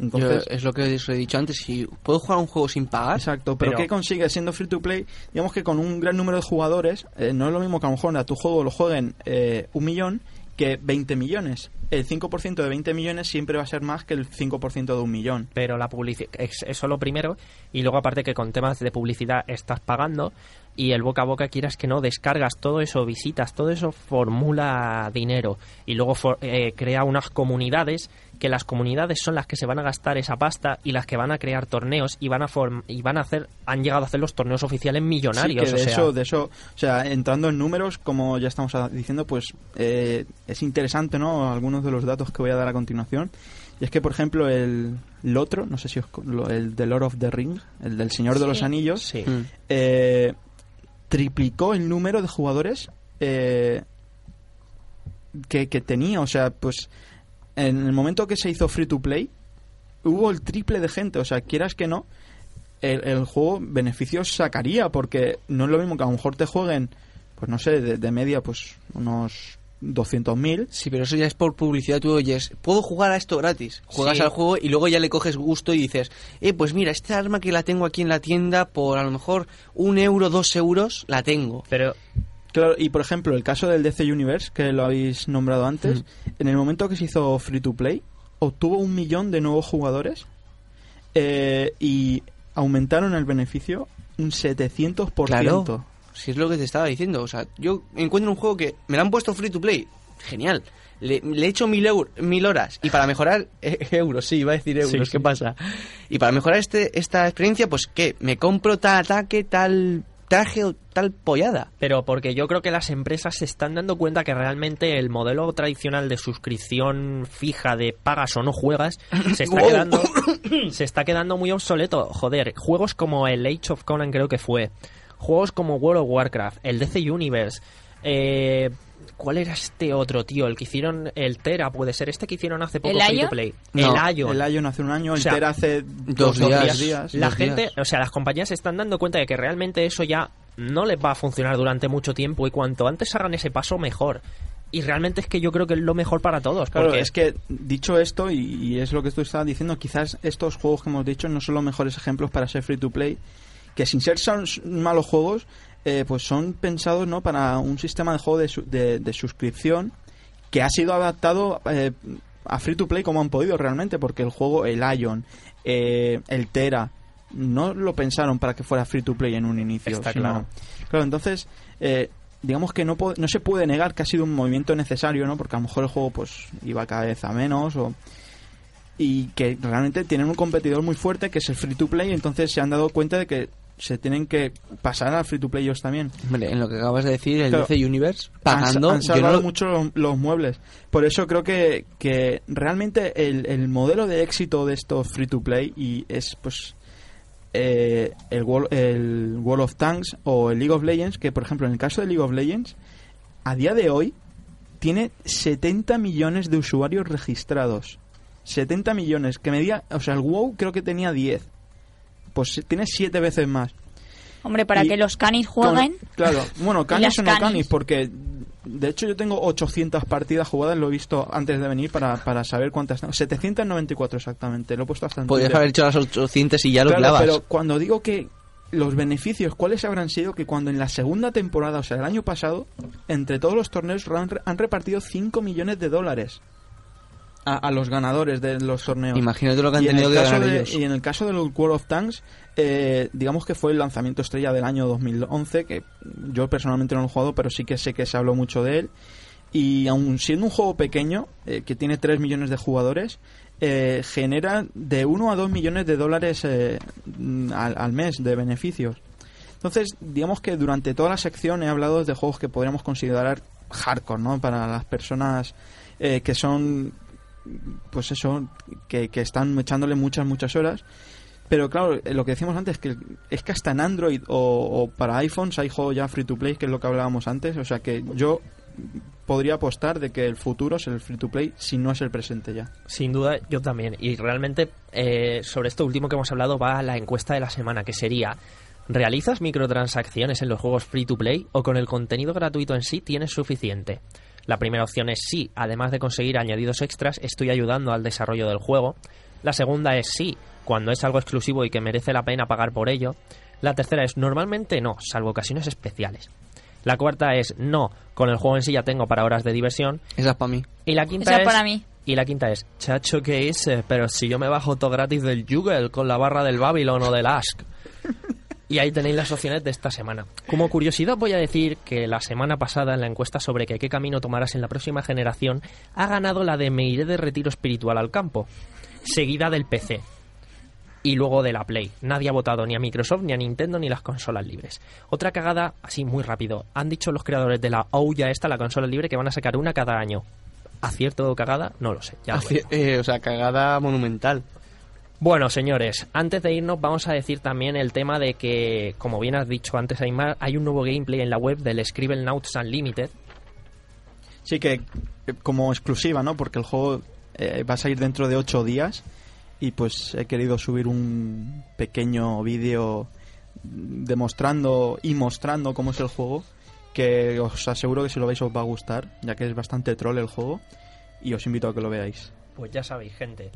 Yo- Entonces, es lo que os he dicho antes, si puedo jugar un juego sin pagar, exacto. Pero, Pero- ¿qué consigue siendo free to play? Digamos que con un gran número de jugadores, eh, no es lo mismo que a lo mejor a tu juego lo jueguen eh, un millón que 20 millones. El 5% de 20 millones siempre va a ser más que el 5% de un millón. pero la publicidad, eso lo primero, y luego aparte que con temas de publicidad estás pagando y el boca a boca quieras que no, descargas todo eso, visitas, todo eso formula dinero y luego for- eh, crea unas comunidades que las comunidades son las que se van a gastar esa pasta y las que van a crear torneos y van a form- y van a hacer han llegado a hacer los torneos oficiales Sí, millonarios que o de sea, eso, de eso, o sea, entrando en números, como ya estamos diciendo, pues eh, es interesante, ¿no? Algunos de los datos que voy a dar a continuación. Y es que, por ejemplo, el, el otro, no sé si os, el de Lord of the Ring, el del Señor de los Sí. Anillos, sí. Eh, triplicó el número de jugadores eh, que, que tenía. O sea, pues en el momento que se hizo free to play, hubo el triple de gente. O sea, quieras que no, el, el juego beneficios sacaría, porque no es lo mismo que a lo mejor te jueguen, pues no sé, de, de media, pues unos 200.000. Sí, pero eso ya es por publicidad. Tú oyes, puedo jugar a esto gratis. Juegas Sí. al juego y luego ya le coges gusto y dices, eh, pues mira, esta arma que la tengo aquí en la tienda por a lo mejor un euro, dos euros, la tengo. pero Claro, y por ejemplo, el caso del DC Universe, que lo habéis nombrado antes, en el momento que se hizo free to play, obtuvo un millón de nuevos jugadores eh, y aumentaron el beneficio un 700%. Claro. Si es lo que te estaba diciendo. O sea, yo encuentro un juego que me lo han puesto free to play. Genial. Le, le he hecho mil, eur- mil horas. Y para mejorar... eh, euros, sí, iba a decir euros. Sí, ¿Qué sí. pasa? Y para mejorar este, esta experiencia, pues ¿qué? Me compro tal ataque, tal traje o tal pollada. Pero porque yo creo que las empresas se están dando cuenta que realmente el modelo tradicional de suscripción fija de pagas o no juegas se está Wow. quedando se está quedando muy obsoleto. Joder, juegos como el Age of Conan creo que fue, juegos como World of Warcraft, el DC Universe, eh, ¿Cuál era este otro, tío? El que hicieron, el Tera, puede ser este que hicieron hace poco ¿El free to Ion? play. No, el Ion. El Ion hace un año, O el sea, Tera hace dos dos, o días. tres días. La dos gente, días. o sea, las compañías se están dando cuenta de que realmente eso ya no les va a funcionar durante mucho tiempo y cuanto antes hagan ese paso, mejor. Y realmente es que yo creo que es lo mejor para todos. Claro, porque es que dicho esto, y, y es lo que tú estabas diciendo, quizás estos juegos que hemos dicho no son los mejores ejemplos para ser free to play, que sin ser son malos juegos, eh, pues son pensados no para un sistema de juego de, su- de- de suscripción que ha sido adaptado eh, a free to play como han podido realmente, porque el juego, el Ion, eh, el Tera, no lo pensaron para que fuera free to play en un inicio. Está sino- claro. Claro, entonces, eh, digamos que no, no se puede negar que ha sido un movimiento necesario, ¿no? Porque a lo mejor el juego pues iba cada vez a menos o y que realmente tienen un competidor muy fuerte que es el free to play, entonces se han dado cuenta de que se tienen que pasar al free to play ellos también. Hombre, en lo que acabas de decir, el Claro. DC Universe, Han, pagando... han yo salvado no mucho los, los muebles. Por eso creo que, que realmente el, el modelo de éxito de estos free to play y es pues eh, el, World, el World of Tanks o el League of Legends, que por ejemplo en el caso de League of Legends, a día de hoy tiene 70 millones de usuarios registrados. 70 millones, que medía, o sea, el WoW creo que tenía 10. Pues tiene 7 veces más. Hombre, para Y que los canis jueguen. Con- claro, bueno, canis o no canis. canis, porque de hecho yo tengo 800 partidas jugadas, lo he visto antes de venir para, para saber cuántas tengo. 794 exactamente, lo he puesto hasta en Podrías haber hecho las 800 y ya lo Claro, clavas. pero cuando digo que los beneficios, ¿cuáles habrán sido que cuando en la segunda temporada, o sea, el año pasado, entre todos los torneos han, re- han repartido 5 millones de dólares a, a los ganadores de los torneos? Imagínate lo que han y tenido que ganar de- ellos. Y en el caso de los World of Tanks, eh, digamos que fue el lanzamiento estrella del año 2011, que yo personalmente no lo he jugado, pero sí que sé que se habló mucho de él. Y aun siendo un juego pequeño, eh, que tiene 3 millones de jugadores, eh, genera de 1 a 2 millones de dólares eh, mm, al, al mes de beneficios. Entonces, digamos que durante toda la sección he hablado de juegos que podríamos considerar hardcore, ¿no? Para las personas eh, que son, pues eso, que, que están echándole muchas, muchas horas. Pero claro, eh, lo que decíamos antes, que es que hasta en Android o, para iPhones hay juegos ya free to play, que es lo que hablábamos antes. O sea que yo podría apostar de que el futuro es el free to play si no es el presente ya. Sin duda, yo también. Y realmente, eh, sobre esto último que hemos hablado, va la encuesta de la semana, que sería: ¿realizas microtransacciones en los juegos free to play o con el contenido gratuito en sí tienes suficiente? La primera opción es sí, además de conseguir añadidos extras, estoy ayudando al desarrollo del juego. La segunda es sí, cuando es algo exclusivo y que merece la pena pagar por ello. La tercera es normalmente no, salvo ocasiones especiales. La cuarta es no, con el juego en sí ya tengo para horas de diversión. Esa es para mí. Y la quinta Esa es es para mí. y la quinta es, chacho, ¿qué hice? Pero si yo me bajo todo gratis del Google con la barra del Babylon o del Ask. Y ahí tenéis las opciones de esta semana. Como curiosidad voy a decir que la semana pasada en la encuesta sobre que qué camino tomarás en la próxima generación ha ganado la de me iré de retiro espiritual al campo, seguida del PC y luego de la Play. Nadie ha votado ni a Microsoft, ni a Nintendo, ni las consolas libres. Otra cagada, así muy rápido. Han dicho los creadores de la Ouya esta, la consola libre, que van a sacar una cada año. ¿Acierto o cagada? No lo sé. Ya lo eh, o sea, cagada monumental. Bueno, señores, antes de irnos vamos a decir también el tema de que, como bien has dicho antes, Aymar, hay un nuevo gameplay en la web del Scribble Nauts Unlimited. Sí que eh, como exclusiva, ¿no? Porque el juego eh, va a salir dentro de 8 días y pues he querido subir un pequeño vídeo demostrando y mostrando cómo es el juego que os aseguro que si lo veis os va a gustar, ya que es bastante troll el juego y os invito a que lo veáis. Pues ya sabéis, gente.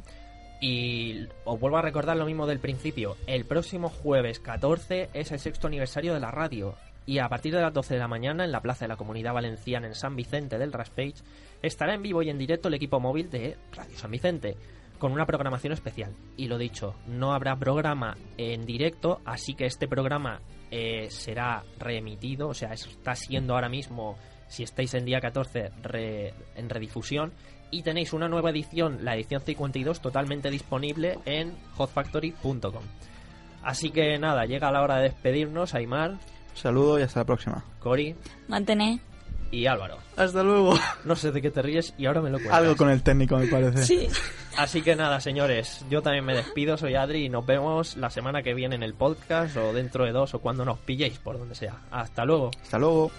Y os vuelvo a recordar lo mismo del principio. El próximo jueves 14 es el sexto aniversario de la radio. Y a partir de las 12 de la mañana, en la Plaza de la Comunidad Valenciana en San Vicente del Raspage, estará en vivo y en directo el equipo móvil de Radio San Vicente, con una programación especial. Y lo dicho, no habrá programa en directo, así que este programa eh, será reemitido, o sea, está siendo ahora mismo, si estáis en día 14, re- en redifusión. Y tenéis una nueva edición, la edición 52, totalmente disponible en hotfactory.com. Así que nada, llega la hora de despedirnos, Aymar, Saludo y hasta la próxima. Cori Mantener. y Álvaro. Hasta luego. No sé de qué te ríes y ahora me lo cuentas. Algo con el técnico me parece. Sí. Así que nada, señores, yo también me despido, soy Adri y nos vemos la semana que viene en el podcast o dentro de dos o cuando nos pilléis por donde sea. Hasta luego. Hasta luego.